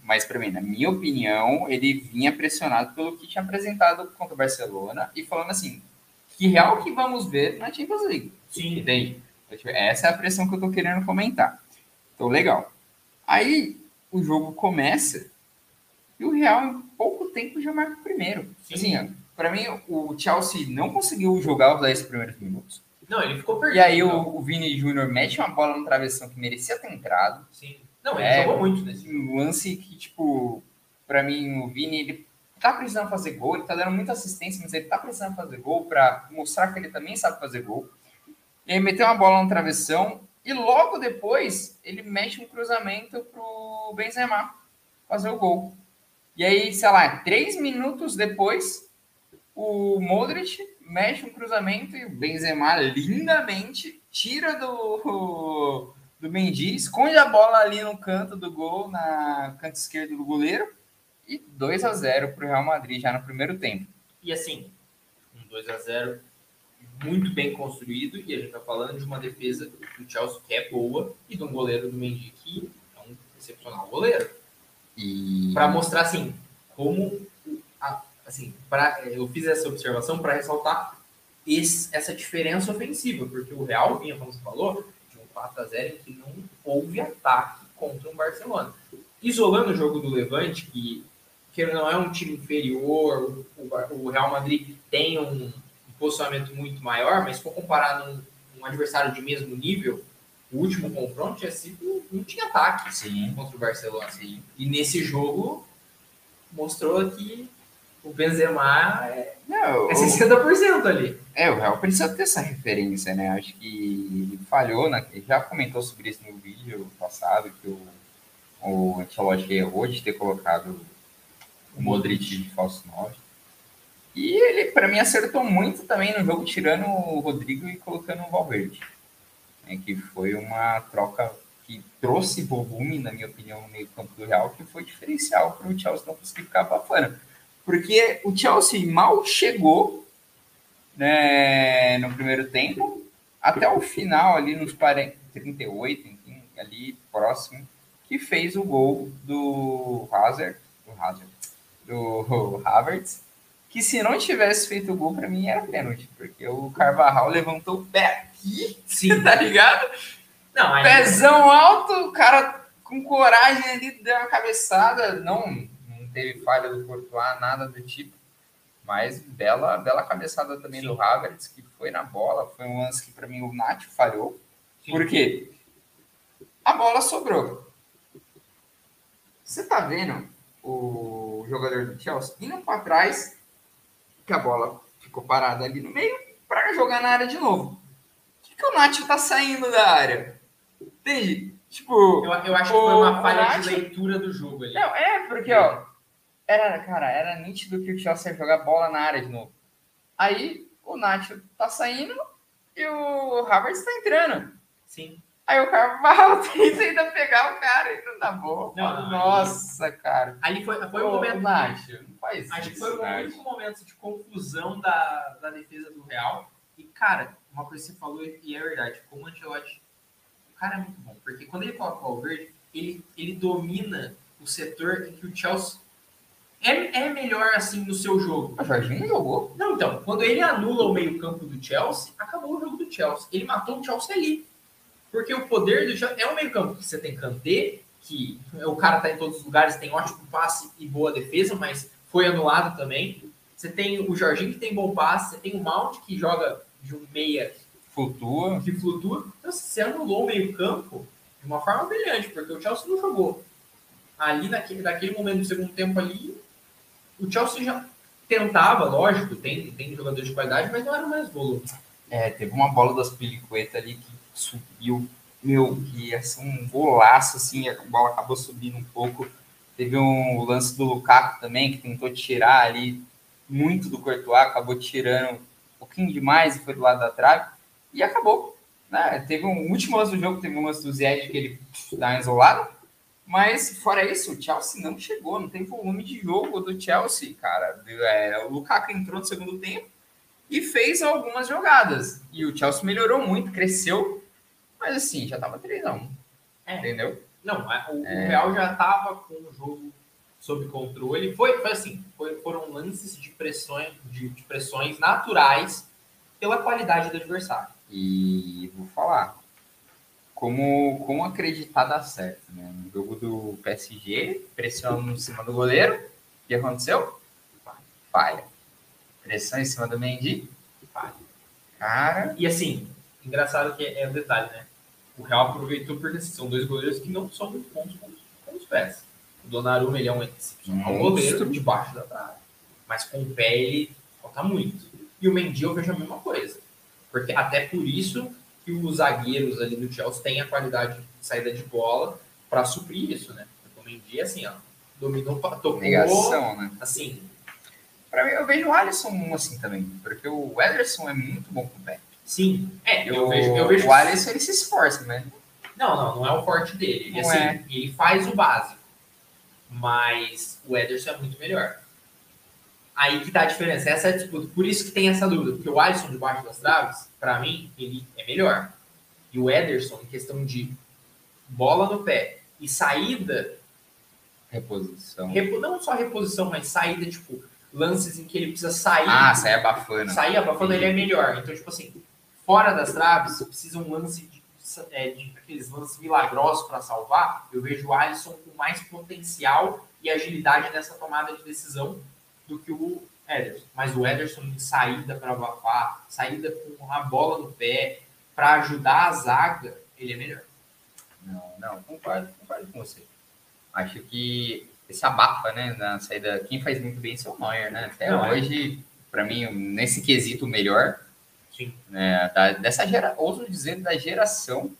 Mas, para mim, na minha opinião, ele vinha pressionado pelo que tinha apresentado contra o Barcelona e falando assim: que real que vamos ver na Champions League. Sim. Entende? Então, tipo, Essa é a pressão que eu tô querendo comentar. Então, legal. Aí o jogo começa e o Real, em pouco tempo, já marca o primeiro. Sim. Assim, ó, pra mim, o Chelsea não conseguiu jogar os 10 primeiros minutos. Não, ele ficou perdido. E aí o, o Vini Júnior mete uma bola no travessão que merecia ter entrado. Sim. Não, ele É, jogou muito nesse. Um lance que, tipo, pra mim, o Vini, ele tá precisando fazer gol, ele tá dando muita assistência, mas ele tá precisando fazer gol pra mostrar que ele também sabe fazer gol. E aí meteu uma bola no travessão e logo depois ele mete um cruzamento pro Benzema fazer o gol. E aí, sei lá, três minutos depois, o Modric mexe um cruzamento e o Benzema lindamente tira do, do Mendy, esconde a bola ali no canto do gol, na canto esquerdo do goleiro, e 2 a 0 para o Real Madrid já no primeiro tempo. E assim, um 2 a 0 muito bem construído, e a gente tá falando de uma defesa do Chelsea que é boa, e de um goleiro do Mendy que é um excepcional goleiro. E Para mostrar assim, como assim, pra, eu fiz essa observação para ressaltar esse- essa diferença ofensiva, porque o Real vinha, como você falou, de um 4 a 0 em que não houve ataque contra um Barcelona. Isolando o jogo do Levante, que, que não é um time inferior, o, o Real Madrid tem um, um posicionamento muito maior, mas se for comparar num, um adversário de mesmo nível, o último confronto tinha sido, não tinha ataque sim, contra o Barcelona. sim. E nesse jogo mostrou que o Benzema é, Não, é o- 60% ali. É, o Real precisa ter essa referência, né? Acho que ele falhou, né? Ele já comentou sobre isso no vídeo passado, que o, o Ancelotti errou de ter colocado o Modric de falso 9. E ele, para mim, acertou muito também no jogo, tirando o Rodrigo e colocando o Valverde. Né? Que foi uma troca que trouxe volume, na minha opinião, no meio campo do Real, que foi diferencial para o Chelsea não conseguir ficar para fora. Porque o Chelsea mal chegou né, no primeiro tempo, até o final, ali nos 40, 38, enfim, ali próximo, que fez o gol do Hazard, do Hazard, do [LAUGHS] Havertz, que se não tivesse feito o gol, para mim era pênalti, porque o Carvajal levantou o pé aqui, Sim. [LAUGHS] tá ligado? Não, Pezão alto, o cara com coragem ali deu uma cabeçada, não teve falha do Courtois, nada do tipo. Mas bela, bela cabeçada também Sim. do Havertz, que foi na bola. Foi um lance que, para mim, o Nath falhou. Sim. Por quê? A bola sobrou. Você tá vendo o jogador do Chelsea indo para trás, que a bola ficou parada ali no meio, para jogar na área de novo. Por que, que o Nath tá saindo da área? Entende? Tipo. eu, eu acho que o foi uma falha Nath- de leitura do jogo ali. Não, é, porque, ó, era, cara, era nítido que o Chelsea ia jogar bola na área de novo. Aí o Nacho tá saindo e o Havertz tá entrando. Sim. Aí o Carvalho [LAUGHS] tenta ainda pegar o cara e não dá boa. Não, Nossa, cara. Ali foi, foi Ô, um momento. Nacho, não faz Acho que foi um Nacho. único momento de confusão da, da defesa do Real. E, cara, uma coisa que você falou e é verdade. Como o Ancelotti, o cara é muito bom. Porque quando ele coloca o Valverde, ele, ele domina o setor em que o Chelsea é, é melhor, assim, no seu jogo. O Jorginho não jogou. Não, então, quando ele anula o meio campo do Chelsea, acabou o jogo do Chelsea. Ele matou o Chelsea ali. Porque o poder do Chelsea é um meio campo que você tem Kanté, que o cara tá em todos os lugares, tem ótimo passe e boa defesa, mas foi anulado também. Você tem o Jorginho que tem bom passe, você tem o Mount que joga de um meia Flutua. que flutua. Então você anulou o meio campo de uma forma brilhante, porque o Chelsea não jogou. Ali naquele, naquele momento do segundo tempo ali, o Chelsea já tentava, lógico, tem, tem jogadores de qualidade, mas não era mais volume. É, teve uma bola das Pilicueta ali que subiu, meu, que ser um golaço, assim, a bola acabou subindo um pouco. Teve um lance do Lukaku também, que tentou tirar ali muito do Courtois, acabou tirando um pouquinho demais e foi do lado da trave, e acabou. Né? Teve um último lance do jogo, teve um lance do Ziyech que ele dá uma isolada, mas fora isso, o Chelsea não chegou, não tem volume de jogo do Chelsea, cara. É, o Lukaku entrou no segundo tempo e fez algumas jogadas. E o Chelsea melhorou muito, cresceu, mas assim, já tava 3x1. É. Entendeu? Não, é, o, o É. Real já estava com o jogo sob controle. Foi, foi assim, foi- foram lances de pressões, de, de pressões naturais pela qualidade do adversário. E vou falar. Como, como acreditar dar certo, né? No jogo do PSG, pressão em cima do goleiro. O que aconteceu? Falha. Pressão em cima do Mendy. Falha. Cara, E assim, engraçado que é o detalhe, né? O Real aproveitou porque são dois goleiros que não são muito bons com, com os pés. O Donnarumma ele é um excepcional Monstro. goleiro debaixo da trave. Mas com o pé ele falta muito. E o Mendy eu vejo a mesma coisa. Porque até por isso que os zagueiros ali do Chelsea têm a qualidade de saída de bola para suprir isso, né? O Mendy, assim, ó, dominou, tocou, negação, né? assim, Pra mim, eu vejo o Alisson assim também. Porque o Ederson é muito bom com o pé. sim. É, eu, o, vejo, eu vejo o Alisson, ele se esforça, né? Não, não, não é o forte dele. Ele, assim, é. ele faz o básico. Mas o Ederson é muito melhor. Aí que tá a diferença. Essa é a disputa. Por isso que tem essa dúvida. Porque o Alisson debaixo das traves, pra mim, ele é melhor. E o Ederson, em questão de bola no pé e saída, Reposição. repo- não só reposição, mas saída, tipo, lances em que ele precisa sair. Ah, sai abafando. sair abafando, ele é melhor. Então, tipo assim, fora das traves, precisa um lance de, é, de aqueles lances milagrosos para salvar. Eu vejo o Alisson com mais potencial e agilidade nessa tomada de decisão do que o Ederson. Mas o Ederson em saída para abafar, saída com a bola no pé, para ajudar a zaga, ele é melhor. Não, não, concordo, concordo com você. Acho que esse abafa, né, na saída. Quem faz muito bem é o Neuer, né? Até Não, é. hoje, pra mim, nesse quesito, melhor, Sim. né, da- dessa gera, ouso dizer, da geração.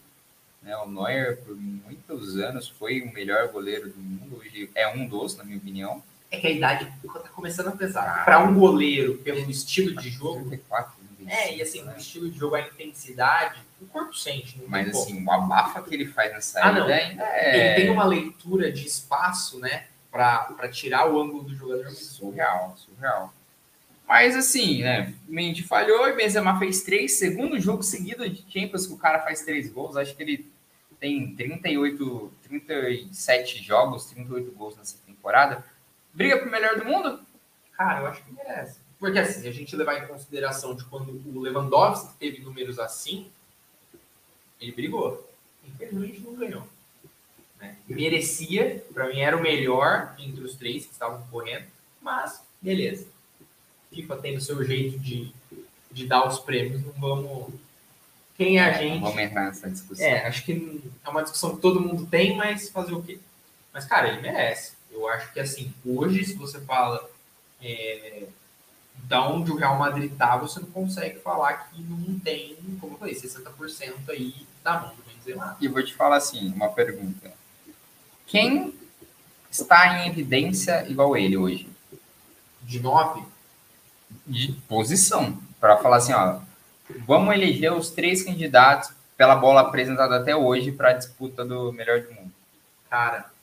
Né, o Neuer, por muitos anos, foi o melhor goleiro do mundo. Hoje é um dos, na minha opinião. É que a idade tá começando a pesar. Para um goleiro, pelo estilo de jogo, 34, é, e assim, né? o estilo de jogo, a intensidade, o corpo sente. Não Mas assim, o abafa que ele faz saída Ah, não. ainda é Ele tem uma leitura de espaço, né? Pra tirar o ângulo do jogador. Surreal, surreal. Mas assim, né? Mendy falhou e Benzema fez três. Segundo jogo seguido de Champions que o cara faz três gols. Acho que ele tem 38, 37 jogos, 38 gols nessa temporada. Briga pro melhor do mundo? Cara, eu acho que merece. Porque assim, se a gente levar em consideração de quando o Lewandowski teve números assim, ele brigou. Infelizmente não ganhou. né? Merecia, pra mim era o melhor entre os três que estavam correndo, mas beleza. FIFA tem o seu jeito de, de dar os prêmios, não vamos. Quem é a gente? Vamos entrar nessa discussão. É, acho que é uma discussão que todo mundo tem, mas fazer o quê? Mas, cara, ele merece. Eu acho que, assim, hoje, se você fala é, da onde o Real Madrid tá, você não consegue falar que não tem, como eu falei, 60% aí da mão do Benzema. E vou te falar assim, uma pergunta. Quem está em evidência igual ele hoje? De 9, De posição. Para falar assim, ó, vamos eleger os três candidatos pela bola apresentada até hoje para a disputa do melhor do mundo. cara.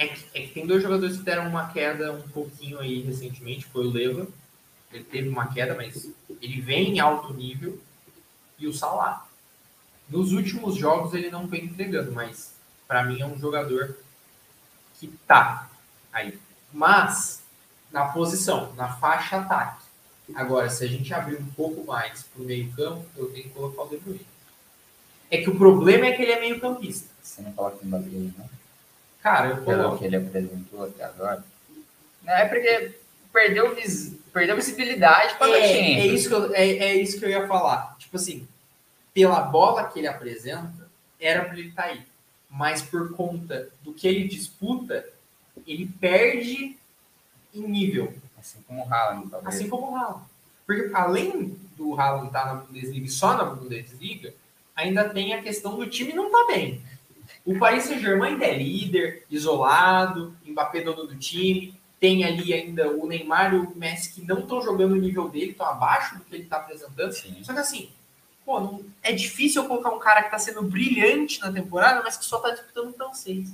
É que, é que tem dois jogadores que deram uma queda um pouquinho aí recentemente, foi o Leva. Ele teve uma queda, mas ele vem em alto nível. E o Salah. Nos últimos jogos ele não vem entregando, mas para mim é um jogador que tá aí. Mas na posição, na faixa ataque, Agora, se a gente abrir um pouco mais pro meio campo, eu tenho que colocar o De Bruyne. É que o problema é que ele é meio campista. Você não coloca o Mbappé, não? Cara, eu Pelo que ele apresentou até agora. Não, é porque perdeu, vis... perdeu visibilidade para É, a é, isso que eu, é, é isso que eu ia falar. Tipo assim, pela bola que ele apresenta, era pra ele estar aí. Mas por conta do que ele disputa, ele perde em nível. Assim como o Haaland, talvez. Assim como o Haaland. Porque além do Haaland estar na Bundesliga e só na Bundesliga, ainda tem a questão do time não tá bem. O Paris Saint-Germain ainda é líder, isolado, Mbappé dono do time, tem ali ainda o Neymar e o Messi que não estão jogando o nível dele, estão abaixo do que ele está apresentando. Sim. Só que assim, pô, não- é difícil eu colocar um cara que está sendo brilhante na temporada, mas que só está disputando o francês.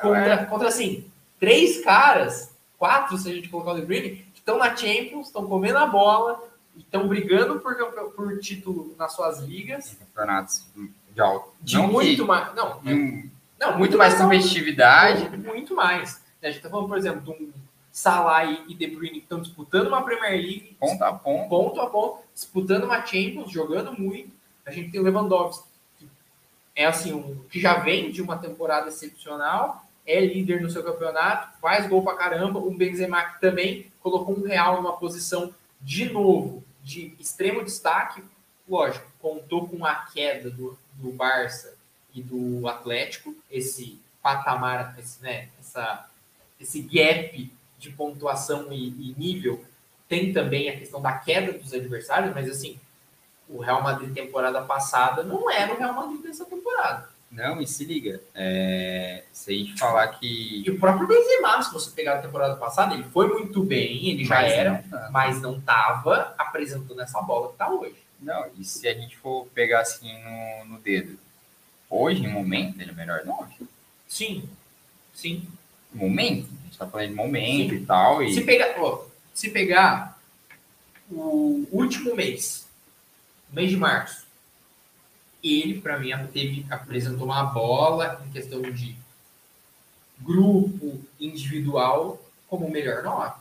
Contra, contra, assim, três caras, quatro, se a gente colocar o De Bruyne, que estão na Champions, estão comendo a bola, estão brigando por, por título nas suas ligas, Campeonatos de alto. de não muito que- mais. Não, de um- não, muito mais não. competitividade. Muito, muito mais. A gente tá falando, por exemplo, de um Salah e De Bruyne que estão disputando uma Premier League, Ponto a ponto. ponto a ponto, disputando uma Champions, jogando muito. A gente tem o Lewandowski, que é assim, um, que já vem de uma temporada excepcional, é líder no seu campeonato, faz gol pra caramba. Um Benzema que também colocou um Real numa posição de novo de extremo destaque. Lógico, contou com a queda do, do Barça e do Atlético, esse patamar, esse, né, essa, esse gap de pontuação e, e nível tem também a questão da queda dos adversários, mas assim, o Real Madrid temporada passada não era o Real Madrid dessa temporada. Não, e se liga. é, se a gente falar que. E o próprio Benzema, se você pegar a temporada passada, ele foi muito bem, ele já Mas era, não tá. mas não estava apresentando essa bola que está hoje. Não, e se a gente for pegar assim no, no dedo, hoje, em momento, ele é melhor nove. Sim, sim. Momento, a gente tá falando de momento e tal. E... Se pegar, ó, se pegar o último mês, mês de março, ele, para mim, teve, apresentou uma bola em questão de grupo, individual, como o melhor nove.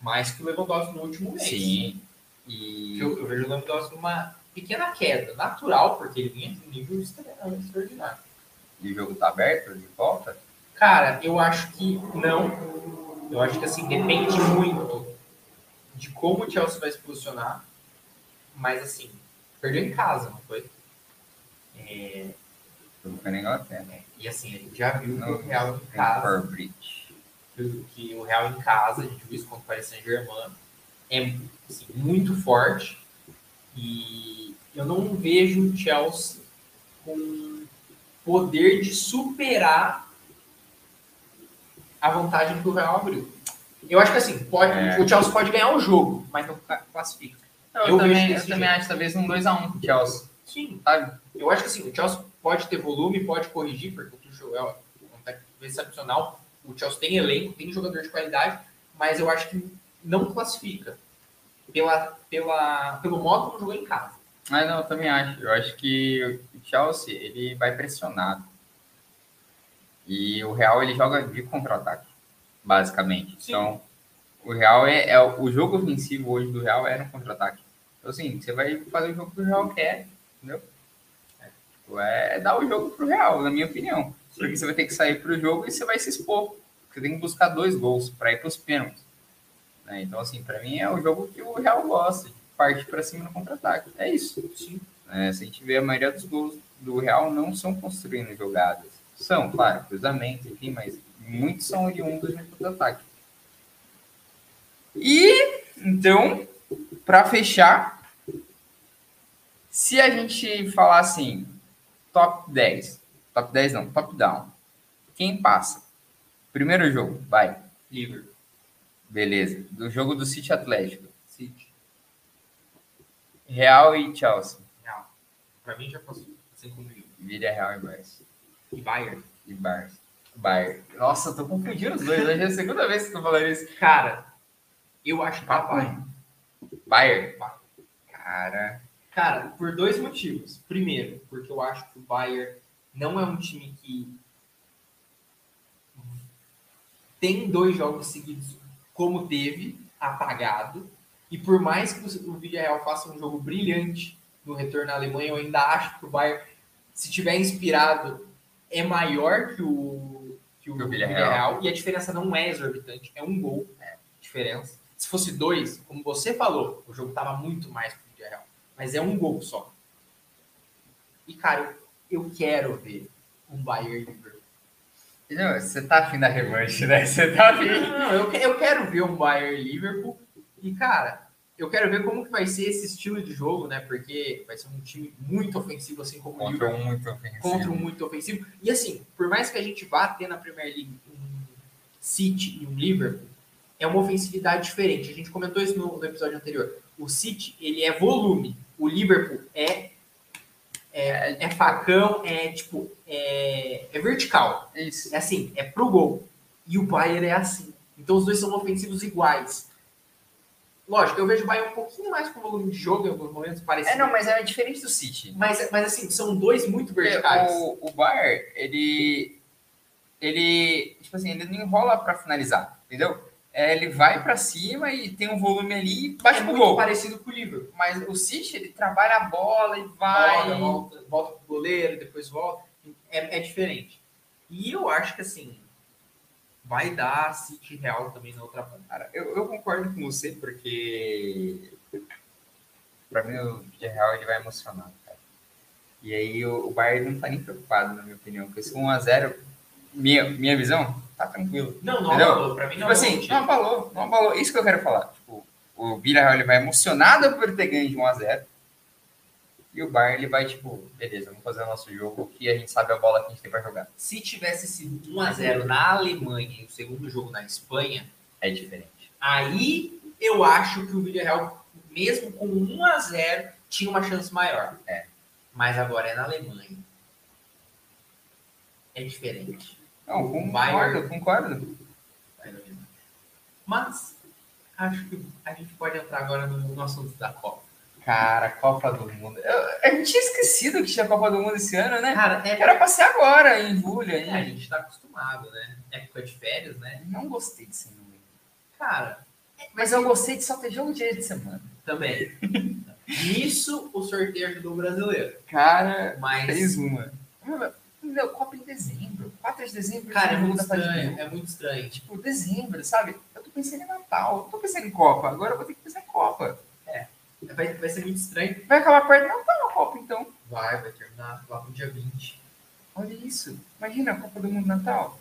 Mais que o Lewandowski no último mês. Sim. E Eu, eu vejo o Lewandowski numa pequena queda, natural, porque ele vinha de um nível extra- extraordinário. e o jogo tá aberto de volta. Cara, eu acho que não. Eu acho que assim, depende muito de como o Chelsea vai se posicionar. Mas assim, perdeu em casa, não foi? É, foi na Inglaterra. e assim, a gente já viu que No- o Real em casa, que o Real em casa, a gente viu isso contra o Paris Saint-Germain, é assim, muito forte. E eu não vejo o Chelsea com poder de superar a vantagem que o Real abriu. Eu acho que assim, pode, É. o Chelsea pode ganhar o jogo, mas não cla- classifica. Eu, Eu também, eu também acho talvez um 2x1 pro Chelsea. Sim, Sabe? eu acho que assim, o Chelsea pode ter volume, pode corrigir, porque o Tuchel é um técnico excepcional. O Chelsea tem elenco, tem jogador de qualidade, mas eu acho que não classifica pela, pela, pelo modo como jogou em casa. Mas não, eu também acho. Eu acho que o Chelsea ele vai pressionado. E o Real ele joga de contra-ataque, basicamente. Sim. Então, o Real é, é o jogo ofensivo hoje do Real é no contra-ataque. Então, assim, você vai fazer o jogo que o Real quer, entendeu? É, tipo, é dar o jogo pro Real, na minha opinião. Porque você vai ter que sair pro jogo e você vai se expor. Você tem que buscar dois gols para ir pros pênaltis. Né? Então, assim, para mim é o jogo que o Real gosta, de partir para cima no contra-ataque. É isso. Sim. É, se a gente vê a maioria dos gols do Real não são construindo jogadas. São, claro, cruzamentos, enfim, mas muitos são oriundos de contra-ataque. E, então, para fechar, se a gente falar assim, top 10, top 10 não, top down, quem passa? Primeiro jogo, vai, Liverpool, beleza. Do jogo do City Atlético, City, Real e Chelsea, Real. Pra mim já passou. Assim como eu. Vila Real e Barça. E Bayern. E Barça. Bayern. Nossa, eu tô confundindo os dois. Hoje é a segunda vez que eu tô falando isso. Cara, eu acho que tá. Bayern. Bayern. Cara. Cara, por dois motivos. Primeiro, porque eu acho que o Bayern não é um time que tem dois jogos seguidos como teve, apagado. E por mais que o Villarreal faça um jogo brilhante no retorno à Alemanha, eu ainda acho que o Bayern, se tiver inspirado, é maior que o, que o, o Villarreal. E a diferença não é exorbitante, é um gol. Diferença. Se fosse dois, como você falou, o jogo tava muito mais pro Villarreal. Mas é um gol só. E, cara, eu, quero ver um Bayern Liverpool. Não, você tá afim da revanche, né? Você tá afim. Não, eu, eu quero ver um Bayern Liverpool. E, cara, eu quero ver como que vai ser esse estilo de jogo, né? Porque vai ser um time muito ofensivo, assim como o Contra Liverpool. um muito ofensivo. Contra um muito ofensivo. E, assim, por mais que a gente vá ter na Premier League um City e um Liverpool, é uma ofensividade diferente. A gente comentou isso no, no episódio anterior. O City, ele é volume. O Liverpool é... É, é facão, é tipo, é, é vertical. Isso. É assim, é pro gol. E o Bayern é assim. Então os dois são ofensivos iguais. Lógico, eu vejo o Bayern um pouquinho mais com volume de jogo em alguns momentos, parecido. É, não, mas é diferente do City. mas, mas assim, são dois muito verticais. O, o Bayern, ele. Ele. Tipo assim, ele não enrola pra finalizar, entendeu? É, ele vai pra cima e tem um volume ali e bate é pro gol. parecido com o Liverpool. Mas o City, ele trabalha a bola e vai. Volta, volta, volta pro goleiro, depois volta. É, é diferente. E eu acho que assim, vai dar City Real também na outra ponta. Cara, eu, eu concordo com você, porque pra mim o Villarreal ele vai emocionar, cara. E aí o, o Bayern não tá nem preocupado, na minha opinião, com esse 1x0, minha, minha visão, tá tranquilo. Não, não Entendeu? abalou. Pra mim Tipo não assim, abalou, não abalou, não abalou. Isso que eu quero falar. Tipo, o Villarreal ele vai emocionado por ter ganho de 1x0. E o Bayern ele vai, tipo, beleza, vamos fazer o nosso jogo que a gente sabe a bola que a gente tem pra jogar. Se tivesse sido 1x0 na Alemanha e o segundo jogo na Espanha, É diferente. Aí eu acho que o Villarreal, mesmo com 1 a 0 tinha uma chance maior. É. Mas agora é na Alemanha. É diferente. Não, concordo, Bayern- concordo. Alemanha. Mas acho que a gente pode entrar agora no, no assunto da Copa. Cara, Copa do Mundo. Eu, a gente tinha esquecido que tinha Copa do Mundo esse ano, né? Cara, é, Era pra ser agora, em julho é, a gente tá acostumado, né? Época de férias, né? Não gostei desse número. Cara, Mas eu gostei de só ter jogo dia de semana. também. Nisso o sorteio ajudou o brasileiro. Cara, Mas, fez uma. Meu, Copa em dezembro. 4 de dezembro. cara, é jogo muito de estranho. É muito estranho. Tipo, dezembro, sabe? Eu tô pensando em Natal, tô pensando em Copa. Agora eu vou ter que pensar em Copa. Vai, vai ser muito estranho. Vai acabar perto do Natal a Copa, então. Vai, vai terminar lá pro dia 20. Olha isso. Imagina a Copa do Mundo Natal.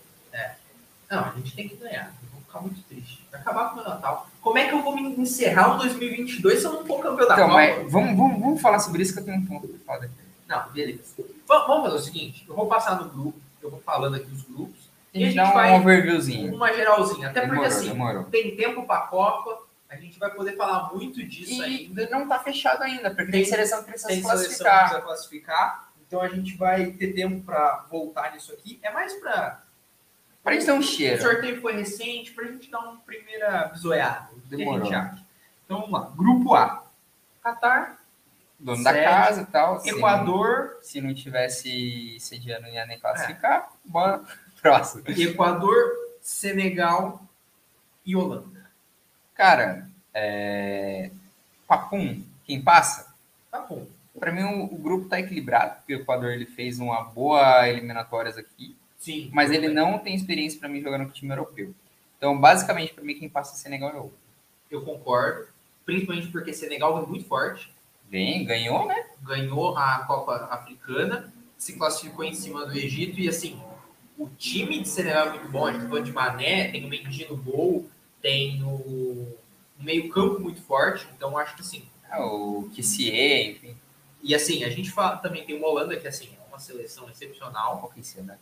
Não, a gente tem que ganhar. Eu vou ficar muito triste. Vai acabar com o meu Natal. Como é que eu vou me encerrar o 2022 se eu não for campeão da Então, Copa? mas vamos, vamos, vamos falar sobre isso que eu tenho um ponto pra falar daqui. Não, beleza. Va- Vamos fazer o seguinte. Eu vou passar no grupo. Eu vou falando aqui os grupos. A E a gente dá um vai- overviewzinho. Uma geralzinha. Até porque Demorou, assim, demorou. tem tempo pra Copa. A gente vai poder falar muito disso E ainda. não tá fechado ainda, porque tem, Tem- seleção que precisa Tem se seleção que classificar. precisa classificar. Então a gente vai ter tempo pra voltar nisso aqui. É mais pra Pra gente dar um O cheiro. sorteio foi recente, pra gente dar uma primeira bisoiada. O a Demorou. Então vamos lá. Grupo A. Catar, Dono da casa e tal. se Equador, não- Se não tivesse sediando, não ia nem classificar. Bora. [LAUGHS] Próximo. Equador, Senegal e Holanda. Cara, é... Papum, quem passa? Bom. Pra mim, o, o grupo tá equilibrado, porque o Equador ele fez uma boa eliminatórias aqui, Sim. mas ele não tem experiência pra mim jogando com time europeu. Então, basicamente, pra mim, quem passa é Senegal e Holanda. Eu concordo. Principalmente porque Senegal vem muito forte. Vem, ganhou, né? Ganhou a Copa Africana, se classificou em cima do Egito e assim, o time de Senegal é muito bom. A gente tá falando de Mané, tem o Mendy no gol, tem o o meio-campo muito forte. Então acho que assim, Ah, O Kissie, enfim. E assim, a gente fala, também tem uma Holanda que assim, é uma seleção excepcional, Qual que é esse da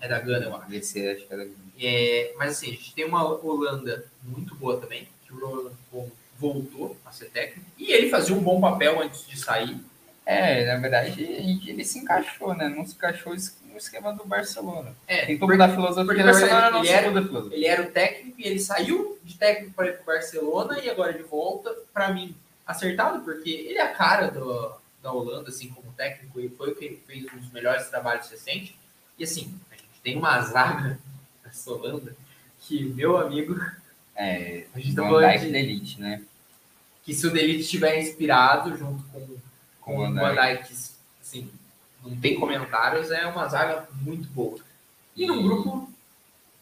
é da Gana, eu acho. VC, acho que é da É, mas assim, a gente tem uma Holanda muito boa também, que o Koeman voltou a ser técnico, e ele fazia um bom papel antes de sair. É, na verdade, a ele se encaixou, né? Não se encaixou no esquema do Barcelona. É, Tem como da filosofia porque, Barcelona não ele era- segundo a filosofia. ele era o técnico e ele saiu de técnico para ir pro Barcelona e agora ele volta, para mim, acertado, porque ele é a cara do, da Holanda, assim, como técnico, e foi o que fez um dos melhores trabalhos recentes. E assim, a gente tem uma zaga [LAUGHS] nessa Holanda que, meu amigo, É, a gente tá falando Dijk de Elite, né? que se o Delite estiver inspirado junto com, com Com o Van Dijk, assim, não tem comentários, é uma zaga muito boa. E num grupo,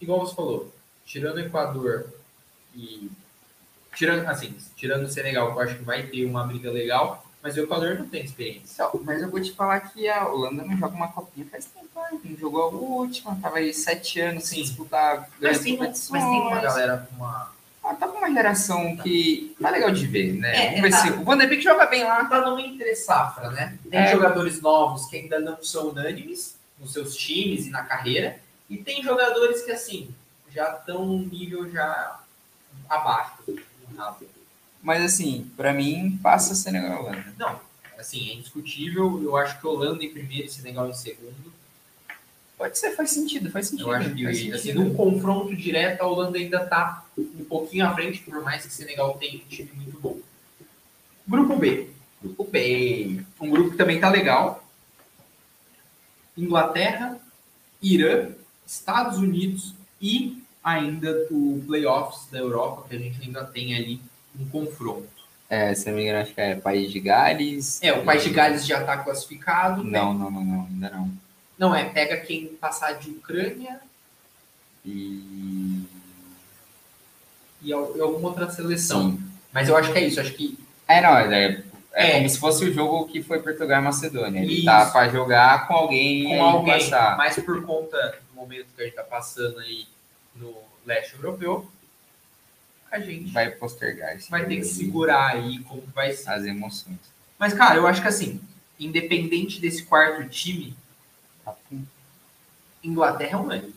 igual você falou, tirando o Equador e. Tirando, assim, tirando o Senegal, que eu acho que vai ter uma briga legal, mas o Equador não tem experiência. Só- Mas eu vou te falar que a Holanda não joga uma copinha faz tempo, né? não jogou a última, tava aí sete anos sem disputar Mas tem, mas tem uma galera com uma. Ah, tá com uma geração que tá legal de ver, né? É, Vamos ver tá. se o Van de Beek joga bem lá. Tá numa entre safra, né? Tem É. jogadores novos que ainda não são unânimes nos seus times e na carreira, e tem jogadores que, assim, já estão num nível já abaixo. no. Mas assim, pra mim, passa Senegal e Holanda. Não, assim, é indiscutível. Eu acho que Holanda em primeiro e Senegal em segundo. Pode ser, faz sentido, faz sentido. Eu acho que, assim, sentido. num confronto direto, a Holanda ainda tá um pouquinho à frente, por mais que Senegal tenha um time muito bom. Grupo B. Grupo B. Um grupo que também tá legal. Inglaterra, Irã, Estados Unidos e ainda o playoffs da Europa, que a gente ainda tem ali um confronto. É, se não me engano, acho que é País de Gales. É, o País de Gales já tá classificado. Não, não, não, não, ainda não. Não, é, pega quem passar de Ucrânia E. e e alguma outra seleção. Sim. Mas eu acho que é isso, acho que É, não, é, é, É. como se fosse o jogo que foi Portugal e Macedônia. Ele Isso. tá pra jogar com alguém com alguém, passar. mas por conta do momento que a gente tá passando aí no leste europeu, a gente vai, Vai postergar esse ter que segurar aí como vai ser. as emoções. Mas, cara, eu acho que assim, independente desse quarto time, Tá Inglaterra é unânime.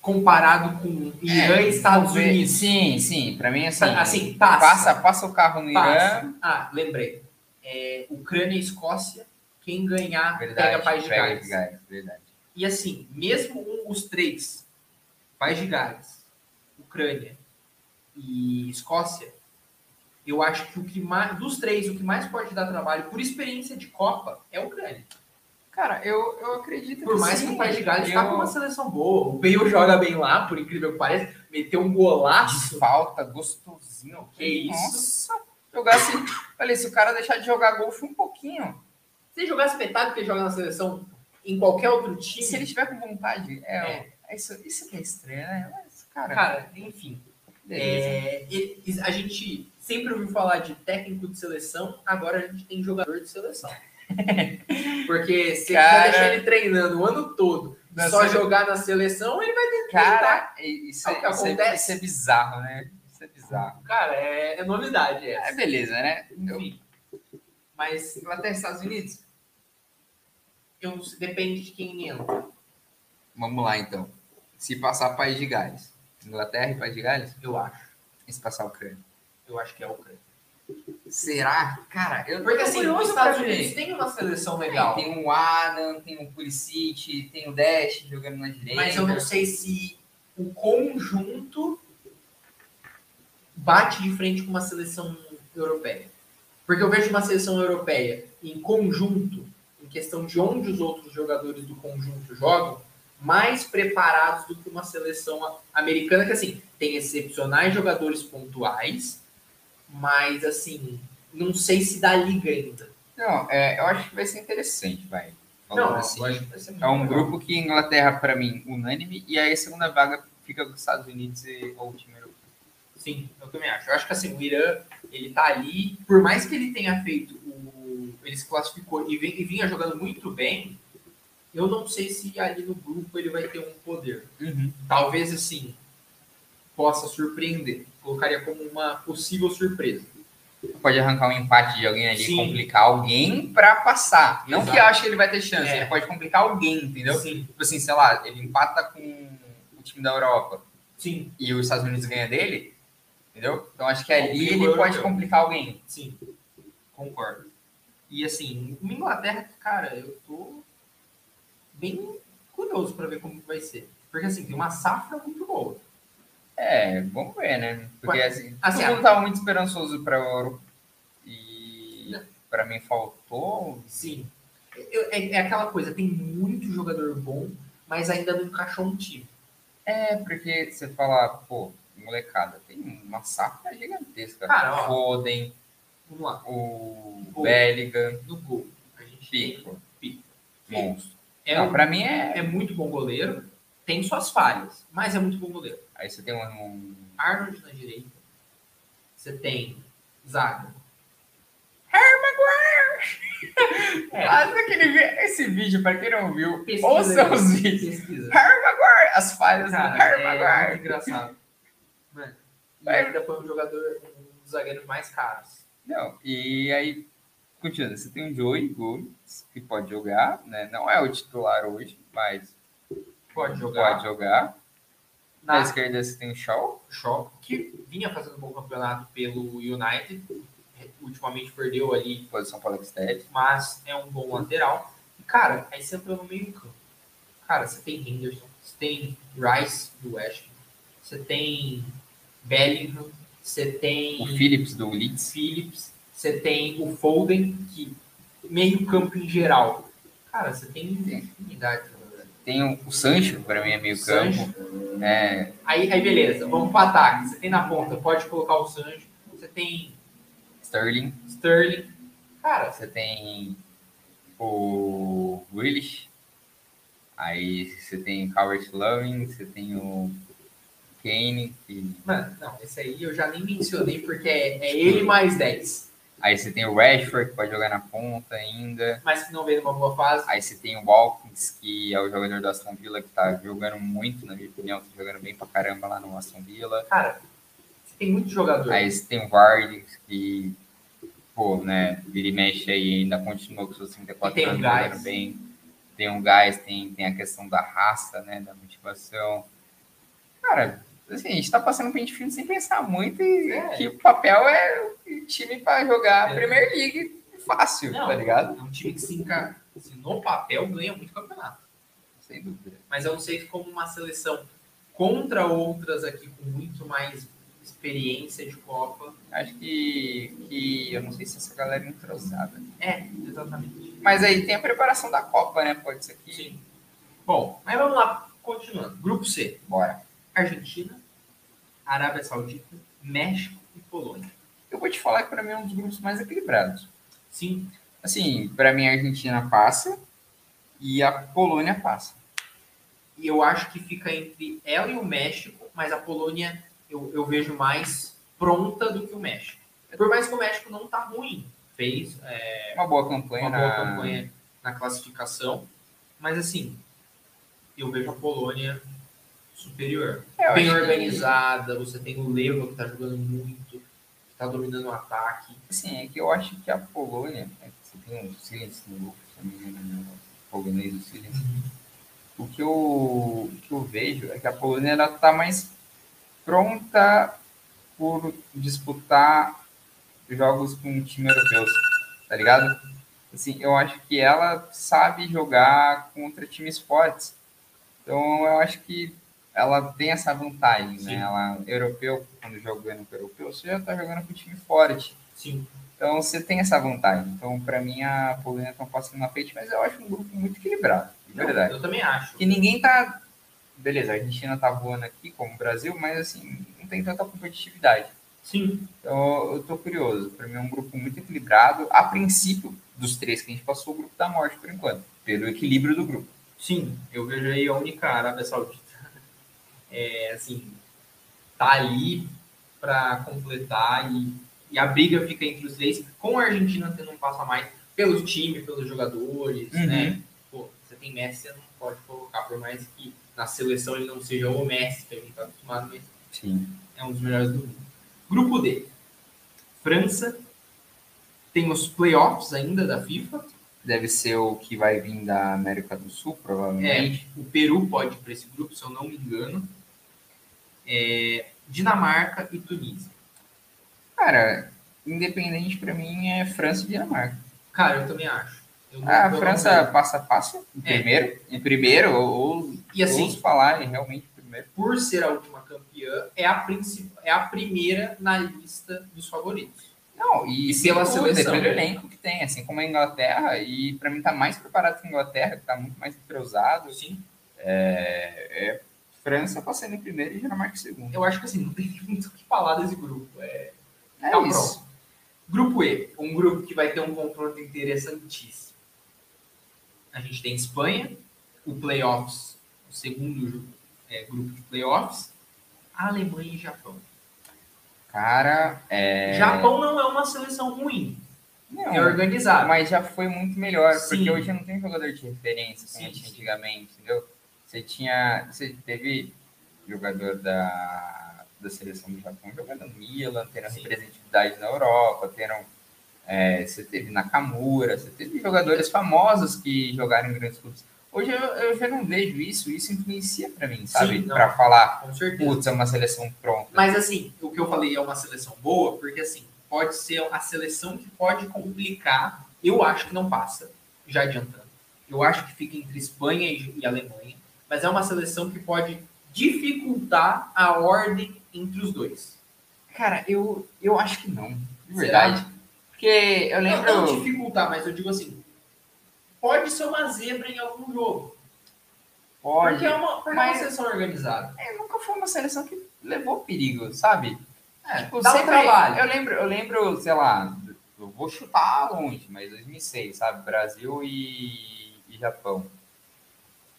Comparado com Irã É, e Estados ver. Unidos. Sim, sim, pra mim assim. Assim, passa. passa, passa o carro no Passa. Irã. Ah, lembrei. É, Ucrânia e Escócia, quem ganhar Verdade, pega País de Gales. Gales, verdade. E assim, mesmo um- os três, País de Gales, Ucrânia e Escócia, eu acho que o que mais, dos três, o que mais pode dar trabalho por experiência de Copa é a Ucrânia. Cara, eu, eu acredito Por mais sim, que o País de Gales eu- está com uma seleção boa. O Bale joga bem lá, por incrível que pareça, meteu um de golaço. falta, gostosinho. Que isso? Nossa, jogasse. Falei, se o cara deixar de jogar golfe um pouquinho, Se ele jogasse metade que ele joga na seleção em qualquer outro e time, se ele tiver com vontade, é, É. é isso, isso que é estranho, né? Mas, cara, cara, enfim. É, ele- a gente sempre ouviu falar de técnico de seleção, agora a gente tem jogador de seleção. [LAUGHS] Porque se Cara. você deixar ele treinando o ano todo, só sele- jogar na seleção, ele vai que Cara, isso É é, o que isso, é, acontece. isso é bizarro, né? Isso é bizarro. Cara, é, é novidade É essa. beleza, né? Eu, Enfim. Mas Inglaterra e Estados Unidos? eu, depende de quem entra. Vamos lá, então. Se passar País de Gales. Inglaterra e País de Gales? Eu acho. E se passar Ucrânia? Eu acho que é a Ucrânia. Será? Cara, eu Porque assim, os Estados. Unidos tem uma seleção legal. Tem o Adam, tem o Pulisic, tem o Dash jogando na direita. Mas eu não sei se o conjunto bate de frente com uma seleção europeia. Porque eu vejo uma seleção europeia em conjunto, em questão de onde os outros jogadores do conjunto jogam, mais preparados do que uma seleção americana, que assim, tem excepcionais jogadores pontuais, mas assim, não sei se dá liga ainda. Não, é, eu acho que vai ser interessante, vai. Não, assim, eu acho que vai é um legal. grupo que Inglaterra, pra mim, unânime, e aí a segunda vaga fica com os Estados Unidos e ou o time europeu. Sim, eu também acho. Eu acho que assim, o Irã, ele tá ali, por mais que ele tenha feito o. Ele se classificou e vinha jogando muito bem, eu não sei se ali no grupo ele vai ter um poder. Talvez assim, possa surpreender. Colocaria como uma possível surpresa. Pode arrancar um empate de alguém ali, Sim. complicar alguém pra passar. Não Exato. que eu ache que ele vai ter chance, É. ele pode complicar alguém, entendeu? Sim, Tipo assim, sei lá, ele empata com o time da Europa sim, e os Estados Unidos ganha dele, entendeu? Então acho que ali ele pode europeu. complicar alguém. sim. Concordo. E assim, uma Inglaterra, cara, eu tô bem curioso para ver como vai ser. Porque assim, tem uma safra muito boa. É, vamos ver, né? Porque assim, assim, todo mundo tava muito esperançoso para Euro e para mim faltou. Sim. Eu- é, é aquela coisa, tem muito jogador bom, mas ainda não encaixou um time. É, porque você fala, pô, molecada. Tem uma safra gigantesca. Cara. Foden, o. Bellingham, No gol. A gente Pico, Pico. monstro. É, Não, um- pra mim é... é muito bom goleiro, tem suas falhas, mas é muito bom goleiro. Aí você tem um... um- Arnold na direita. Você tem Zaga. [LAUGHS] É. Faz aquele vi- esse vídeo, pra quem não viu, Pesquisa ouça os vídeos. Pesquisa. Harry Maguire, as falhas Cara, do Harry é Maguire. muito engraçado. Mano, e ainda foi um jogador, um dos zagueiros mais caros. Não, e aí, continuando, você tem o Joey Gomes, que pode jogar, né? Não é o titular hoje, mas Pode jogar. pode jogar. Na Na esquerda você tem o Shaw, Shaw, que vinha fazendo um bom campeonato pelo United. Ultimamente perdeu ali, posição para o Alex mas é um bom lateral. E, cara, aí você entra no meio campo. Cara, você tem Henderson, você tem Rice do West, você tem Bellingham, você tem o Phillips do Leeds, Phillips, você tem o Foden, que meio campo em geral. Cara, você tem infinidade. verdade. tem o, o Sancho, para mim é meio Sancho. campo. É, Aí, aí beleza, vamos para ataque. Você tem na ponta, pode colocar o Sancho. Você tem Sterling, Sterling. Cara, você tem o Grealish, aí você tem o Calvert Lewin, você tem o Kane, que mano, não, esse aí eu já nem mencionei porque é, é ele mais 10. Aí você tem o Rashford, que pode jogar na ponta ainda. Mas que não veio numa boa fase. Aí você tem o Watkins, que é o jogador do Aston Villa, que tá jogando muito, na minha opinião, tá jogando bem pra caramba lá no Aston Villa. Cara, você tem muito jogador. Aí você tem o Vardy, que, pô, né, vira e mexe aí, ainda continua com seus 34 E tem o anos jogando bem. Tem um gás, tem, tem a questão da raça, né, da motivação. Cara, assim, a gente tá passando pente fino sem pensar muito e É. que o papel é o time pra jogar É. Premier League fácil, Não, tá ligado? É um time que se assim, no papel ganha muito campeonato. Sem dúvida. Mas eu não sei se como uma seleção contra outras aqui com muito mais experiência de Copa. Acho que, que eu não sei se essa galera é entrosada. É, exatamente. Mas aí tem a preparação da Copa, né? Pode ser que. Sim. Bom, mas vamos lá, continuando. Grupo C. Bora. Argentina, Arábia Saudita, México e Polônia. Eu vou te falar que pra mim é um dos grupos mais equilibrados. Sim, Assim, pra mim a Argentina passa e a Polônia passa. e eu acho que fica entre ela e o México, mas a Polônia eu, eu vejo mais pronta do que o México. Por mais que o México não tá ruim, fez é, Uma boa campanha. uma boa na- campanha na classificação, mas assim, eu vejo a Polônia superior. É, Bem acho que- organizada, você tem o Leva que tá jogando muito, que tá dominando o ataque. Assim, é que eu acho que a Polônia. é Você tem um Silence no grupo, se não me engano, o polonês do Silence. O que, eu, o que eu vejo é que a Polônia ela tá mais pronta por disputar jogos com time europeus, tá ligado? Assim, eu acho que ela sabe jogar contra times fortes. Então eu acho que ela tem essa vantagem, Sim. né? Ela europeu, quando jogando com europeu, você já tá jogando com time forte. Sim, Então você tem essa vantagem. Então, para mim, a Polônia tá passando na frente, mas eu acho um grupo muito equilibrado, de Não, verdade. eu também acho. Que ninguém tá. Beleza, a Argentina tá voando aqui, como o Brasil, mas assim, não tem tanta competitividade. Sim, Então eu tô curioso. Para mim é um grupo muito equilibrado. A princípio, dos três que a gente passou, o grupo da morte por enquanto, pelo equilíbrio do grupo. sim, eu vejo aí a única Arábia Saudita. É, assim, tá ali para completar e, e a briga fica entre os três, com a Argentina tendo um passo a mais pelos times, pelos jogadores, Uhum. né? Pô, você tem Messi, você não pode colocar, por mais que na seleção ele não seja o Messi, que a gente tá acostumado, mas Sim. é um dos melhores do mundo. Grupo D. França. Tem os playoffs ainda da FIFA. Deve ser o que vai vir da América do Sul, provavelmente. É, o Peru pode ir para esse grupo, se eu não me engano. É, Dinamarca e Tunísia. Cara, independente para mim é França e Dinamarca. Cara, eu também acho. Eu Ah, a França passa fácil em É. primeiro, em primeiro, ou, E assim, falar em realmente primeiro. por ser a última campeã, é a, princip... é a primeira na lista dos favoritos. Não, e, E pela seleção. pelo elenco que tem, assim como a Inglaterra, e para mim tá mais preparado que a Inglaterra, que tá muito mais entrosado. Sim. É, é, França passando em primeiro e Dinamarca em segundo. Eu acho que assim, não tem muito o que falar desse grupo. É, É Tá isso. pronto. Grupo E, um grupo que vai ter um confronto interessantíssimo. A gente tem Espanha, o playoffs, o segundo é, grupo de playoffs, Alemanha e Japão. Cara, é... Japão não é uma seleção ruim, Não, é organizada. mas já foi muito melhor, Sim. porque hoje não tem jogador de referência como Sim, tinha sim. antigamente, entendeu? Você tinha, você teve jogador da, da seleção do Japão jogando no Milan, tendo representatividade na Europa, tendo, é, você teve Nakamura, você teve jogadores famosos que jogaram em grandes clubes. Hoje eu, eu já não vejo isso, isso influencia pra mim, sabe? Pra falar, putz, é uma seleção pronta. Mas assim, o que eu falei é uma seleção boa, porque assim, pode ser a seleção que pode complicar. Eu acho que não passa, já adiantando. Eu acho que fica entre Espanha e e Alemanha, mas é uma seleção que pode dificultar a ordem entre os dois. Cara, eu, eu acho que não, de Será? verdade. Porque eu Não, lembro... não dificultar, mas eu digo assim, pode ser uma zebra em algum jogo. Pode. Porque é uma, porque é mas- uma seleção organizada. É, nunca foi uma seleção que levou perigo, sabe? É, Tipo, dá sempre- trabalho. Eu lembro, eu lembro, sei lá, eu vou chutar longe, mas 2006, sabe? Brasil e, e Japão.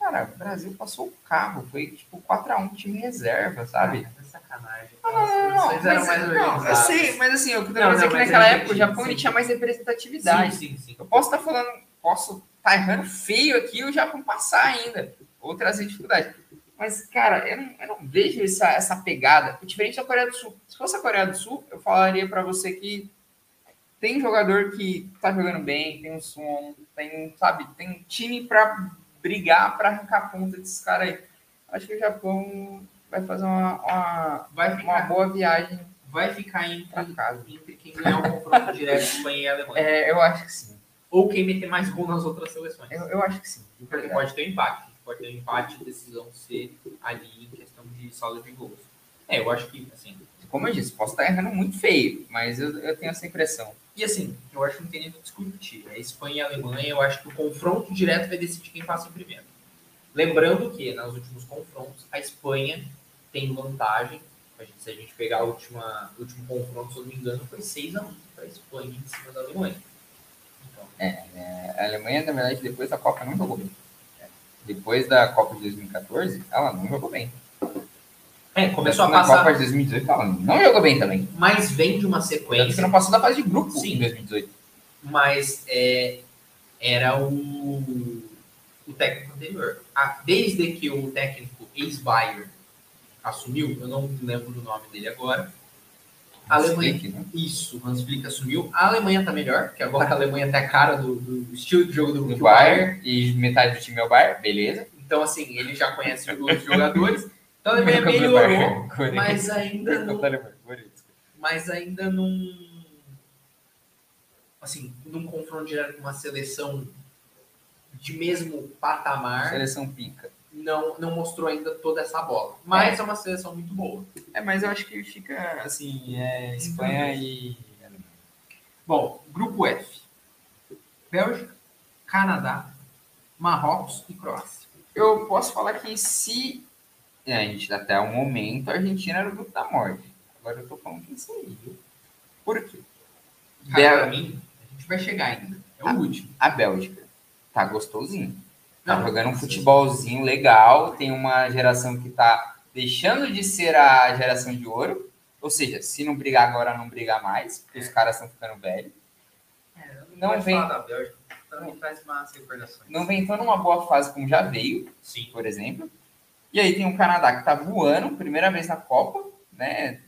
Cara, o Brasil passou o carro, foi tipo 4x1 time reserva, sabe? Ah, é sacanagem. Não, não, não, não, As seleções eram mas- mais não, eu sei, mas assim, eu quero Não, dizer não, que mas naquela eu época o Japão ele sim. tinha mais representatividade. Sim, sim, sim. Eu posso estar falando, posso estar errando feio aqui e o Japão passar ainda, ou trazer dificuldade. Mas, cara, eu não, eu não vejo essa, essa pegada. Diferente da Coreia do Sul. Se fosse a Coreia do Sul, eu falaria para você que tem jogador que tá jogando bem, tem um som, tem, sabe, tem time para brigar para arrancar a ponta desses caras aí. Acho que o Japão vai fazer uma, uma, Vai uma ficar, boa viagem vai ficar entre, casa. entre quem ganhar o confronto direto [LAUGHS] Espanha e Alemanha. É, eu acho que sim. Ou quem meter mais gol nas outras seleções. Eu, eu acho que sim. Porque verdade. pode ter um empate. Pode ter um empate e decisão ser ali em questão de saldo de gols. É, eu acho que, assim. Como eu disse, posso estar errando muito feio, mas eu, eu tenho essa impressão. E assim, eu acho que não tem nem o que discutir. É Espanha e Alemanha, eu acho que o confronto direto vai decidir quem passa em primeiro. Lembrando que, nos últimos confrontos, a Espanha tem vantagem. A gente- se a gente pegar a o último confronto, se eu não me engano, foi 6x1 para a Espanha em cima da Alemanha. Então, É, a Alemanha, na verdade, depois da Copa não jogou bem. Depois da Copa de 2014, ela não jogou bem. É, começou a na passar, Copa de 2018, ela não jogou bem também. mas vem de uma Tanto que sequência. não passou da fase de grupo Sim. em 2018. mas é, era o, o técnico anterior. Ah, desde que o técnico ex-Bayern assumiu, eu não lembro do nome dele agora, a Alemanha, Flick, né? isso, o Hans Flick assumiu. A Alemanha tá melhor, que agora a Alemanha tá a cara do, do estilo de jogo do, Do do Bayern. Bayern, e metade do time é o Bayern, beleza. Então, assim, ele já conhece os jogadores. [LAUGHS] Então, foi o melhorou, mas ainda não Alemanha, Corinthians. mas ainda não. Assim, num confronto direto com uma seleção de mesmo patamar, Seleção pica. não, não mostrou ainda toda essa bola. Mas é uma seleção muito boa. É, mas eu acho que fica, assim, é Espanha e Alemanha. Bom, grupo F: Bélgica, Canadá, Marrocos e Croácia. Eu posso falar que se é, a gente até o momento a Argentina era o grupo da morte. Agora eu tô falando que isso aí, viu? Por quê? Cara, Bel- mim, a gente vai chegar ainda. É o Ah. último. A Bélgica tá gostosinho. Tá Não, jogando um futebolzinho legal. Tem uma geração que tá deixando de ser a geração de ouro. Ou seja, se não brigar agora, não brigar mais. Porque os caras estão ficando velhos. É, Não de vem- falar da Bélgica, mim traz más recordações. Não vem tão numa boa fase como já veio, Sim. por exemplo. E aí tem o Canadá que tá voando, primeira vez na Copa, né?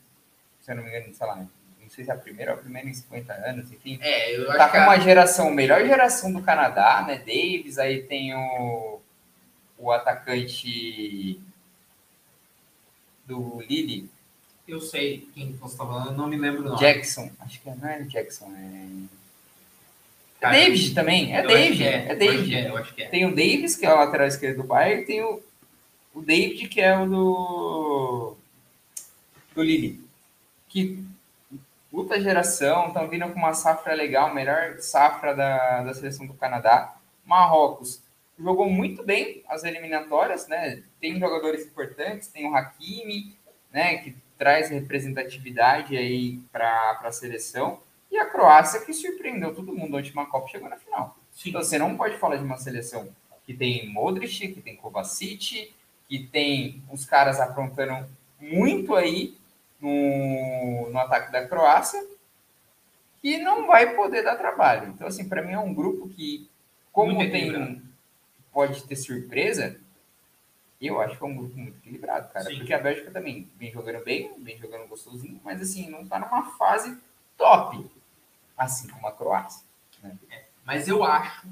Se eu não me engano, sei lá, não sei se é a primeira ou a primeira em 50 anos, enfim. É, eu acho Tá com uma geração, melhor geração do Canadá, né? Davis, aí tem o, o atacante do Lille, eu sei quem você tá falando, não me lembro o nome. Jackson. Acho que não é Jackson, é. É Cara, David também, é David, é, que David. é, eu acho que é. Tem o Davis, que é o lateral esquerdo do Bayern, e tem o, o David, que é o do, do Lille. Que puta geração, estão vindo com uma safra legal, melhor safra da, da seleção do Canadá. Marrocos jogou muito bem as eliminatórias, né? Tem jogadores importantes, tem o Hakimi, né? Que traz representatividade aí para a seleção. E a Croácia que surpreendeu todo mundo. A última Copa chegou na final. Sim. Então você não pode falar de uma seleção que tem Modric, que tem Kovacic, que tem os caras aprontando muito aí no, no ataque da Croácia, que não vai poder dar trabalho. Então, assim, para mim é um grupo que, como muito tem, pode ter surpresa, eu acho que é um grupo muito equilibrado, cara. Sim. Porque a Bélgica também vem jogando bem, vem jogando gostosinho, mas assim, não tá numa fase top, assim como a Croácia. Né? É, mas eu acho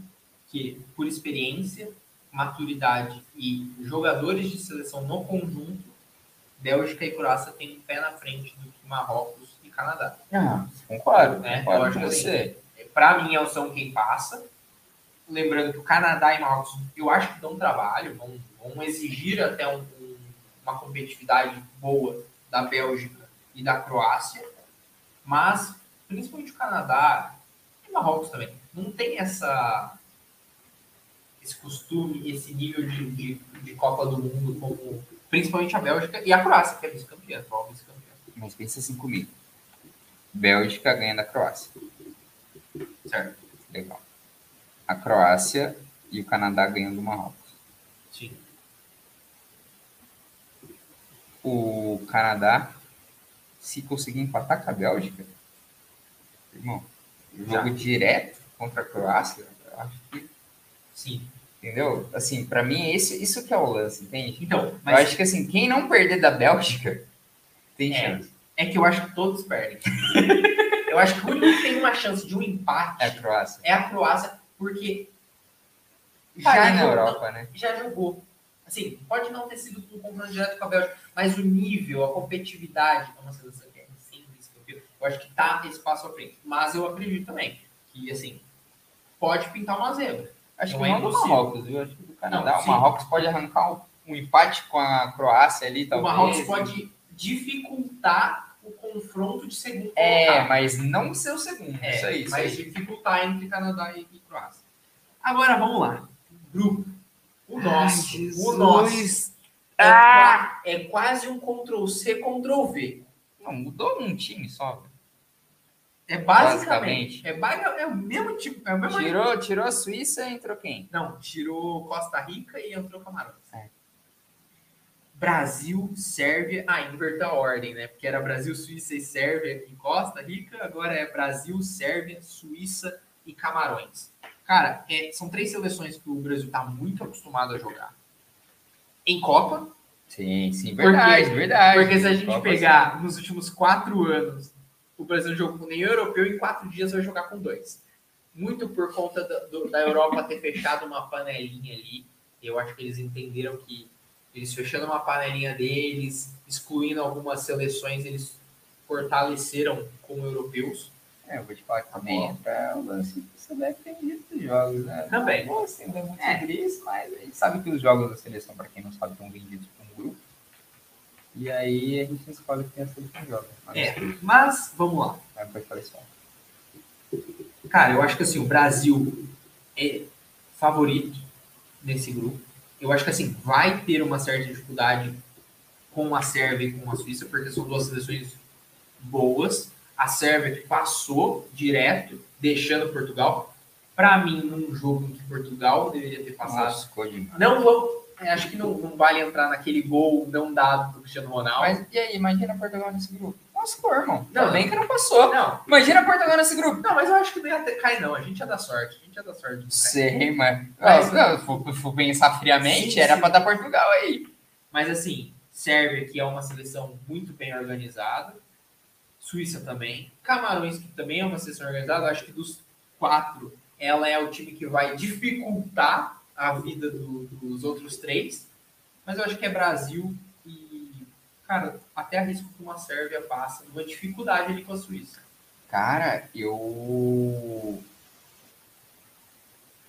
que, por experiência, maturidade e jogadores de seleção no conjunto, Bélgica e Croácia têm um pé na frente do que Marrocos e Canadá. Ah, concordo. Né? concordo eu acho com você. Assim, para mim, são quem passa. Lembrando que o Canadá e Marrocos, eu acho que dão trabalho, vão, vão exigir até um, um, uma competitividade boa da Bélgica e da Croácia, mas principalmente o Canadá e Marrocos também, não tem essa esse costume, esse nível de, de, de, Copa do Mundo, como principalmente a Bélgica e a Croácia, que é vice-campeã, atual vice-campeã. Mas pensa assim comigo. Bélgica ganha da Croácia. Certo. Legal. A Croácia e o Canadá ganham do Marrocos. Sim. O Canadá, se conseguir empatar com a Bélgica, irmão, jogo Já. direto contra a Croácia, eu acho que Sim. Entendeu? Assim, para mim, esse, isso que é o lance, entende? Então, mas... Eu acho que, assim, quem não perder da Bélgica tem é, chance. É que eu acho que todos perdem. eu acho que o único que tem uma chance de um empate é a Croácia. É a Croácia, porque tá já, na Europa, né? já jogou. Assim, pode não ter sido um confronto direto com a Bélgica, mas o nível, a competitividade é uma seleção que é simples. Eu acho que tá esse passo à frente. Mas eu acredito também que, assim, pode pintar uma zebra. Acho não que não é do Marrocos, viu? Acho que do Canadá. Não, o Marrocos pode arrancar um, um, empate com a Croácia ali, talvez. O Marrocos pode dificultar o confronto de segundo É, colocado. mas não ser o segundo. É, isso aí, mas aí. dificultar entre Canadá e, e, Croácia. Agora vamos lá. Grupo. O nosso. Ai, o nosso. É, ah! é quase um Ctrl C, Ctrl V. Não, mudou um time só. É basicamente. É, é o mesmo tipo. É o mesmo tirou, tirou a Suíça e entrou quem? Não, tirou Costa Rica e entrou Camarões. É. Brasil, Sérvia. Ah, inverter a ordem, né? Porque era Brasil, Suíça e Sérvia e Costa Rica. Agora é Brasil, Sérvia, Suíça e Camarões. Cara, é, são três seleções que o Brasil está muito acostumado a jogar. Em Copa. Sim, sim, verdade, porque, verdade. Porque se a gente Copa, pegar sim. nos últimos quatro anos o Brasil jogou com nenhum europeu em quatro dias vai jogar com dois. Muito por conta da, do, da Europa ter fechado uma panelinha ali. Eu acho que eles entenderam que eles fechando uma panelinha deles, excluindo algumas seleções, eles fortaleceram como europeus. É, eu vou te falar que também entra o lance que você deve ter visto os jogos, né? Também. Não estender muito é. sobre isso, mas a gente sabe que os jogos da seleção, para quem não sabe, estão vendidos. E aí a gente escolhe quem é que joga. É, mas vamos lá. Pode falar isso. Cara, eu acho que assim, o Brasil é favorito nesse grupo. Eu acho que assim, vai ter uma certa dificuldade com a Sérvia e com a Suíça, porque são duas seleções boas. A Sérvia que passou direto, deixando Portugal. Para mim, num jogo em que Portugal deveria ter passado. Nossa, não vou, é, acho que não, não, vale entrar naquele gol não dado do Cristiano Ronaldo. Mas e aí, imagina Portugal nesse grupo. Nossa, pô, irmão. Não, bem que não passou. Não. Imagina Portugal nesse grupo. Não, mas eu acho que não ia ter, cair, não. A gente ia dar sorte. A gente ia dar sorte. Sei, mas. mas não, se for, for pensar friamente, sim, era para dar Portugal aí. Mas assim, Sérvia, que é uma seleção muito bem organizada. Suíça também. Camarões, que também é uma seleção organizada. Acho que dos quatro, ela é o time que vai dificultar a vida do, dos outros três. Mas eu acho que é Brasil e, cara, até arrisco que uma Sérvia passa uma dificuldade ali com a Suíça. Cara, eu.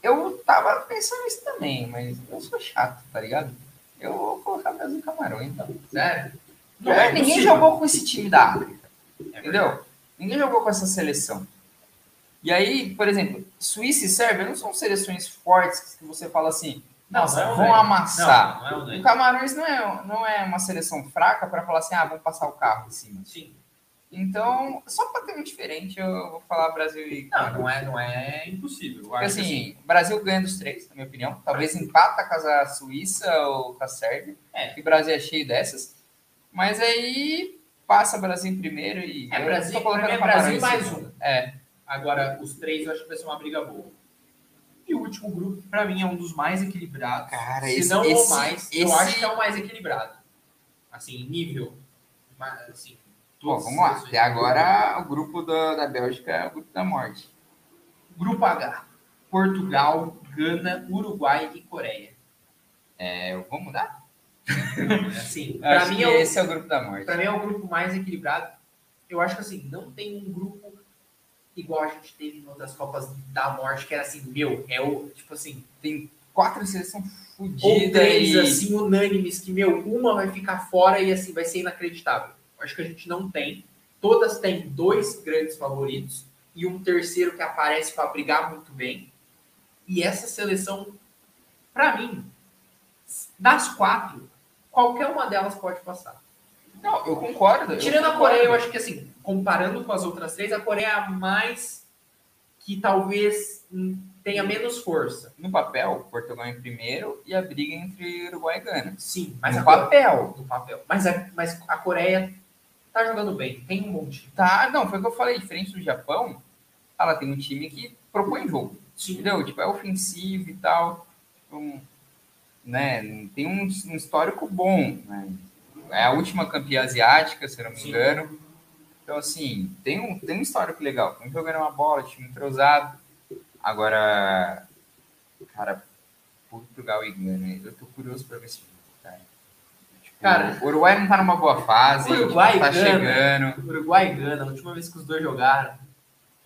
Eu tava pensando nisso também, mas eu sou chato, tá ligado? Eu vou colocar Brasil e Camarões, então. Sério? Não, é, ninguém possível. jogou com esse time da África. É entendeu? Ninguém jogou com essa seleção. E aí, por exemplo, Suíça e Sérvia não são seleções fortes que você fala assim, nossa, não é vão amassar. Não, não é O. Camarões não é, não é uma seleção fraca para falar assim, ah, vamos passar o carro em cima. Sim. Então, só para ter um diferente, eu vou falar Brasil e Não, não é, não é impossível. Porque que, assim, o Brasil ganha dos três, na minha opinião. Talvez empata com a Suíça ou com a Sérvia. É. Que o Brasil é cheio dessas. Mas aí passa Brasil em primeiro e. É, eu Brasil- é Brasil mais segundo. É. Agora, os três eu acho que vai ser uma briga boa. E o último grupo, pra mim, é um dos mais equilibrados. Cara, Se esse- não esse- o mais, eu esse- acho que é o mais equilibrado. Assim, nível. Mas, Assim, vamos lá. Até agora, o grupo da, da Bélgica é o grupo da morte. Grupo H. Portugal, Gana, Uruguai e Coreia. É, eu vou mudar? [LAUGHS] Assim, Eu pra mim, é o, esse é o grupo da morte. pra mim é o grupo mais equilibrado. Eu acho que assim, não tem um grupo igual a gente teve em outras Copas da Morte, que era assim, meu, é o, tipo assim, Tem quatro seleções ou fodidas três, e... assim, unânimes, que, meu, uma vai ficar fora e, assim, vai ser inacreditável. Acho que a gente não tem. Todas têm dois grandes favoritos e um terceiro que aparece para brigar muito bem. E essa seleção, para mim, das quatro, qualquer uma delas pode passar. Não, eu concordo. eu Tirando a concordo. Coreia, eu acho que, assim, comparando com as outras três, a Coreia é a mais que talvez tenha menos força. No papel, Portugal em primeiro e a briga entre Uruguai e Gana. Sim, mas no a Coreia- papel. no papel. Mas a, mas a Coreia tá jogando bem, tem um bom time. Tá, não, foi o que eu falei, diferente do Japão, ela tem um time que propõe jogo, entendeu? Tipo, é ofensivo e tal, um, né, tem um, um histórico bom, né? É a última campeã asiática, se eu não me Sim. engano. Então, assim, tem um, tem um histórico legal. Estão jogando uma bola, time entrosado. Agora, cara, Portugal e Gana, eu tô curioso pra ver esse jogo, cara. Tipo, Cara, o Uruguai não tá numa boa fase, Uruguai tá Gana. chegando. Uruguai e Gana, a última vez que os dois jogaram,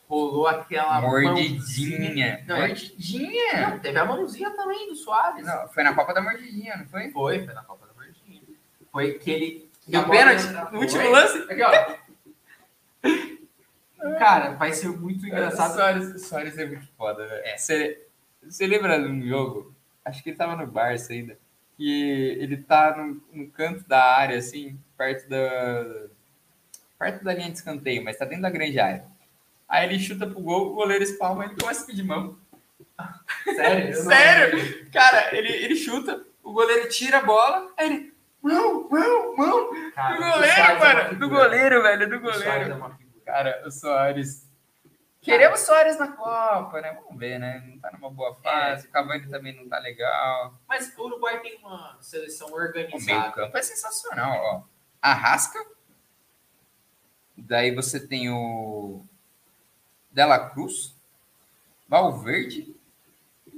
rolou aquela Mordidinha. Não, é- Mordidinha? Não, teve a mãozinha também do Soares. Não, foi na Copa da Mordidinha, não foi? Foi, foi na Copa. Foi que ele... Deu pênalti no último Foi. lance. Aqui, ó. Cara, vai ser muito engraçado. Soares, Soares é muito foda, velho. É. Você, você lembra de um jogo? Acho que ele tava no Barça ainda. Que ele tá no, no canto da área, assim, perto da. Perto da linha de escanteio, mas tá dentro da grande área. Aí ele chuta pro gol, o goleiro espalma, ele começa a pedir mão. Sério? [LAUGHS] Sério? Cara, ele, ele chuta, o goleiro tira a bola, aí ele. Mão, mão, mão. Cara, Do goleiro, é mano. Do figura. goleiro, velho, do O Soares é goleiro. uma figura. Cara, o Soares. Queremos Soares na Copa, né? Vamos ver, né? Não tá numa boa fase. O Cavani também não tá legal. Mas o Uruguai tem uma seleção O meio organizada. campo é sensacional, ó. Arrasca. Daí você tem o Dela Cruz, Valverde,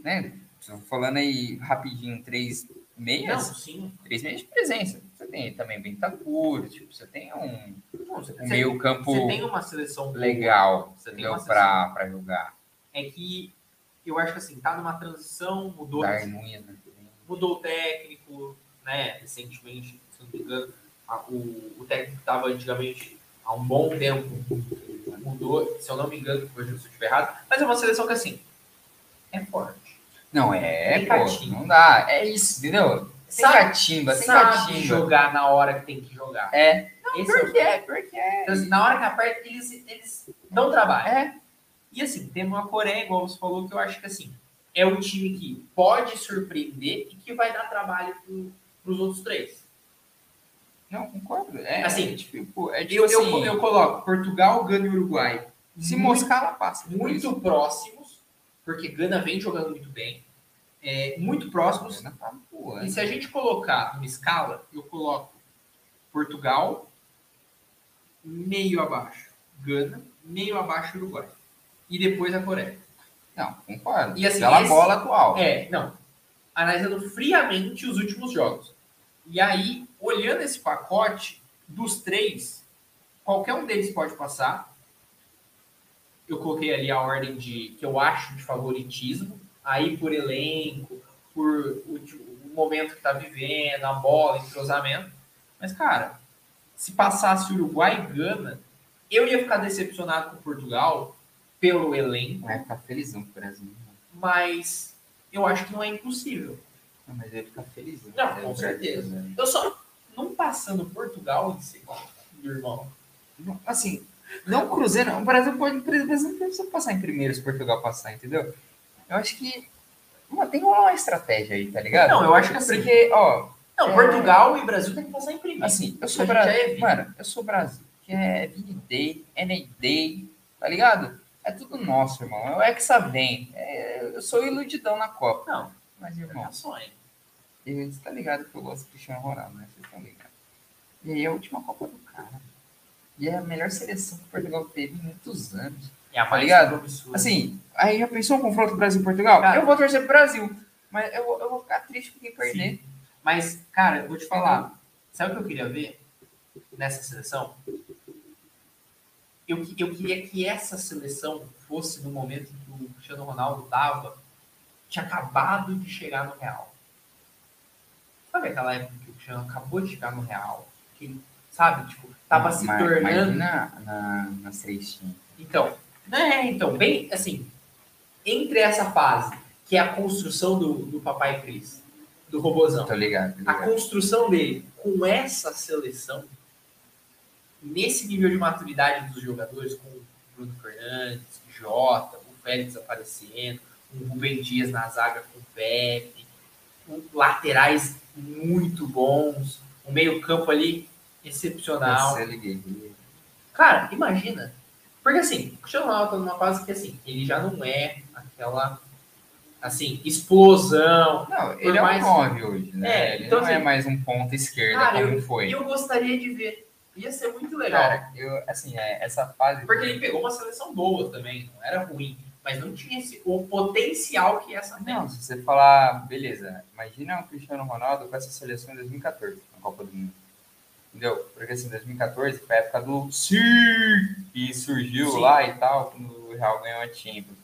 né? Tô falando aí rapidinho, três Não, meias. sim. Três meias de presença. Você tem também Bentancur, tipo, você tem um, Não, você, um meio campo você tem uma seleção legal Você tem entendeu? uma pra, pra jogar. É que eu acho que assim, tá numa transição, mudou, né? mudou o técnico, né? Recentemente, se não me engano, a- o, o técnico que estava antigamente há um bom tempo mudou, se eu não me engano, hoje eu estiver errado, mas é uma seleção que assim é forte. Não, é, pô, não dá. É isso, entendeu? Sabe- catimba, Sabe catimba. jogar na hora que tem que jogar. É. Esse é Porque é, porque. Então, assim, na hora que aperta, eles, eles dão trabalho. É. E assim, tem uma Coreia, igual você falou, que eu acho que assim, é um time que pode surpreender e que vai dar trabalho para os outros três. Não, concordo. É, Assim, é tipo, é tipo Eu, eu, assim, eu coloco Portugal, Gana e Uruguai se muito- moscar, ela passa. muito próximos, porque Gana vem jogando muito bem, é, muito próximos. Tá. E se a gente colocar uma escala, eu coloco Portugal meio abaixo, Gana meio abaixo Uruguai. E depois a Coreia. Não, concordo. E assim, Pela esse- bola atual. É, não. Analisando friamente os últimos jogos. E aí, olhando esse pacote, dos três, qualquer um deles pode passar. Eu coloquei ali a ordem de que eu acho de favoritismo, aí por elenco, por o, o momento que tá vivendo, a bola, entrosamento. Mas, cara, se passasse Uruguai e Gana, eu ia ficar decepcionado com Portugal, pelo elenco, Vai ficar felizão com o Brasil. mas eu acho que não é impossível. Não, mas ele fica felizão. Não, com certeza. né? Eu só não passando Portugal em segundo, meu irmão. Assim, não Cruzeiro, o Brasil pode, o Brasil não precisa passar em primeiro se Portugal passar, entendeu? Eu acho que mano, tem uma estratégia aí, tá ligado? Não, eu acho que assim- Porque, ó, Não, É. Portugal e Brasil tem que passar em primeiro. assim, eu sou Brasil. evita. Mano, eu sou Brasil. Que é Vini Day, NA Day, tá ligado? É tudo nosso, irmão. É o Hexa vem. É, eu sou iludidão na Copa. Não, Mas, é irmão, meu sonho. Você tá ligado que eu gosto do Cristiano Ronaldo, né? Vocês estão ligados. E aí é a última Copa do cara. E é a melhor seleção que Portugal teve em muitos anos. É a Tá ligado? promissora. Assim, aí já pensou um confronto Brasil-Portugal? Eu vou torcer pro Brasil. Mas eu, vou- eu vou ficar triste com quem perder. Mas, cara, eu vou te falar. Sabe o que eu queria ver nessa seleção? Eu, eu queria que essa seleção fosse no momento que o Cristiano Ronaldo tava, tinha acabado de chegar no Real. Sabe aquela época que o Cristiano acabou de chegar no Real? Que sabe, tipo, tava se Mas- tornando. Na, três times. Então, né, então, bem assim, entre essa fase, que é a construção do, do Papai Cris, do robozão, Tô ligado, tô a ligado. construção dele com essa seleção, nesse nível de maturidade dos jogadores, com o Bruno Fernandes, Jota, o Félix aparecendo, o Rubem Dias na zaga com o Pepe, laterais muito bons, o meio-campo ali excepcional. Marcelo Guerreiro. Cara, imagina. Porque assim, o Cristiano Ronaldo tá numa fase que assim, ele já não é aquela assim, explosão. Não, ele é mais- um 9 hoje, né? É, ele então, não é assim, mais um ponta esquerda Cara, como E foi. eu gostaria de ver. Ia ser muito legal. Cara, eu, assim, é, essa fase. porque ele pegou uma seleção boa também, não era ruim, mas não tinha esse, o potencial que essa tem. Não, se você falar, beleza, imagina o Cristiano Ronaldo com essa seleção em 2014, na Copa do Mundo. Entendeu? Porque assim, 2014 foi a época do Sim! E surgiu Sim. lá e tal, quando o Real ganhou a Champions.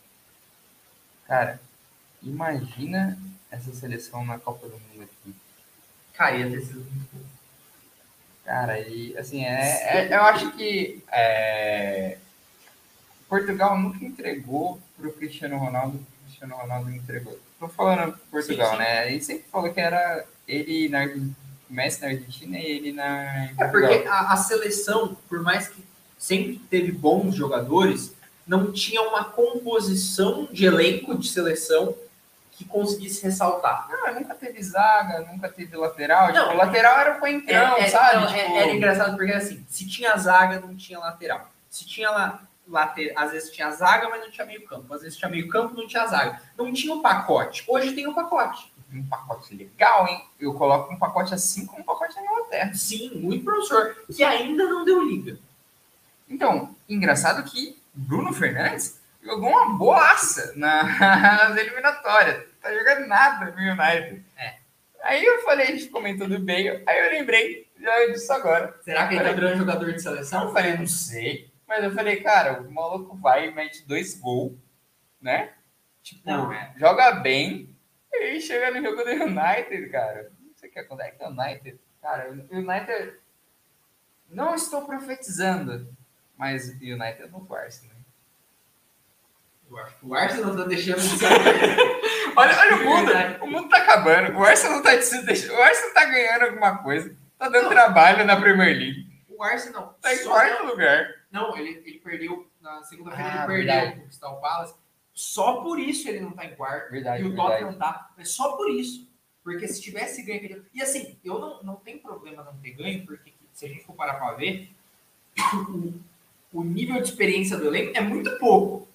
Cara, imagina essa seleção na Copa do Mundo aqui. Cara, ia ter sido muito bom. Cara, e assim, é, é- eu acho que é, Portugal nunca entregou pro Cristiano Ronaldo o Cristiano Ronaldo entregou. Tô falando Portugal, Sim, sim. né? E sempre falou que era ele na Argentina, Messi na Argentina e ele na É porque a, a seleção, por mais que sempre teve bons jogadores, não tinha uma composição de elenco de seleção que conseguisse ressaltar. Não, nunca teve zaga, nunca teve lateral. Não. tipo, lateral era o coentrão, É, é, sabe? não, é- Tipo, era engraçado porque assim, se tinha zaga, não tinha lateral. Se tinha lá, lateral, às vezes tinha zaga, mas não tinha meio campo. Às vezes tinha meio campo, não tinha zaga. Não tinha um pacote. Hoje tem um pacote. Um pacote legal, hein? Eu coloco um pacote assim como um pacote da Inglaterra. Sim, muito professor. Que ainda não deu liga. Então, engraçado que Bruno Fernandes jogou uma boaça na- [LAUGHS] nas eliminatórias. Tá jogando nada no United. É. Aí eu falei, a gente comentou do Bale, aí eu lembrei já disso agora. Será que ele tá virando jogador de Eu seleção? falei, não sei. Mas eu falei, cara, o maluco vai e mete dois gols, né? Tipo, Não, é. joga bem. E chega no jogo do United, cara. Não sei o que acontece. É que o United, cara, o United. Não estou profetizando, mas o United não né? Acho que o Arsenal tá deixando de ser. [LAUGHS] Olha, olha o mundo. O mundo tá acabando. O Arsenal tá, o Arsenal tá ganhando alguma coisa. Tá dando Não. trabalho na Premier League. o Arsenal. Tá em quarto lugar. Não, ele, ele perdeu. Na segunda-feira Ah, ele perdeu verdade. pro Crystal Palace. Só por isso ele não tá em quarto. Verdade, e o verdade. Tottenham tá. Mas só por isso. Porque se tivesse ganho. aquele- E assim, eu não, não tenho problema não ter ganho, porque se a gente for parar pra ver, o, [COUGHS] o nível de experiência do elenco é muito pouco.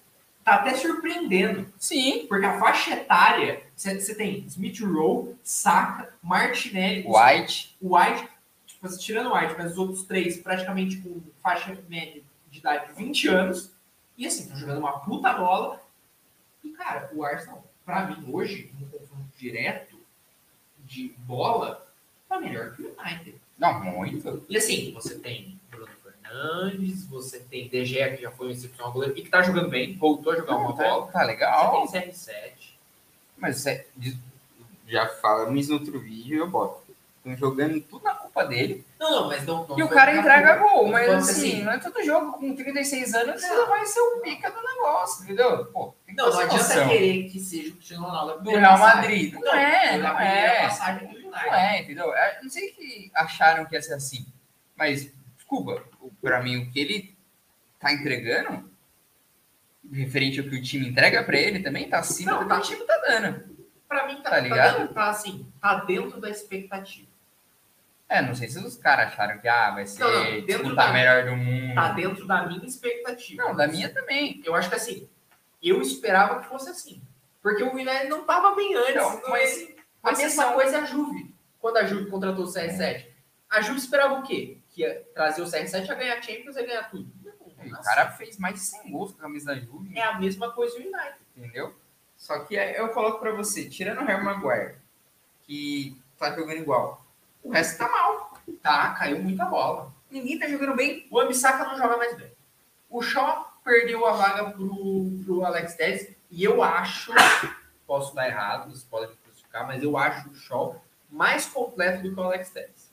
Tá até surpreendendo. Sim. Porque a faixa etária, você você tem Smith Rowe, Saka, Martinelli, White. White, tipo, tirando o White, mas os outros três praticamente com faixa média de idade de 20 anos. E assim, estão jogando uma puta bola. E, cara, o Arsenal, pra mim, hoje, no confronto direto de bola, tá melhor que o United. Não, muito. E assim, você tem Bruno Fernandes, você tem Gea, que já foi um excepcional goleiro, e que tá jogando bem, voltou a jogar uma bola. Tá legal. Você tem CR7. Mas é, já falamos no outro vídeo eu boto. Estão jogando tudo na culpa dele. Não, não, mas não. não E o cara entrega gol, mas assim, falando não é todo jogo com 36 anos você vai ser o pica do negócio, entendeu? Pô, Não, não adianta noção. querer que seja o Cristiano Ronaldo. do Real passagem. Madrid. Não, Não, é, não é. Não é, entendeu? Eu não sei que acharam que ia ser assim. Mas, desculpa, pra mim, o que ele tá entregando, referente ao que o time entrega pra ele, também tá acima Não, do tá. que o time tá dando. Pra mim, tá, Tá tá, ligado? dentro, tá assim, tá dentro da expectativa. É, não sei se os caras acharam que ah, vai ser Não, não, dentro da- melhor do mundo. Tá dentro da minha expectativa. Não, da minha também. Eu acho que assim, eu esperava que fosse assim. Porque o United não tava bem antes. Não, Não, mas- esse- a mas mesma coisa é a Juve. Quando a Juve contratou o CR7. A Juve esperava o quê? Que ia trazer o CR7 a ganhar Champions e ganhar tudo. Não, é O cara fez mais de 100 gols com a camisa da Juve. É a mesma coisa o United. Entendeu? Só que aí eu coloco pra você, tirando o Harry Maguire, que tá jogando igual, o resto tá mal. Tá, caiu muita bola. Ninguém tá jogando bem. O Ambissaca não joga mais bem. O Shaw perdeu a vaga pro, pro Alex Telles e eu acho, posso estar errado, vocês podem me crucificar, mas eu acho o Shaw mais completo do que o Alex Telles.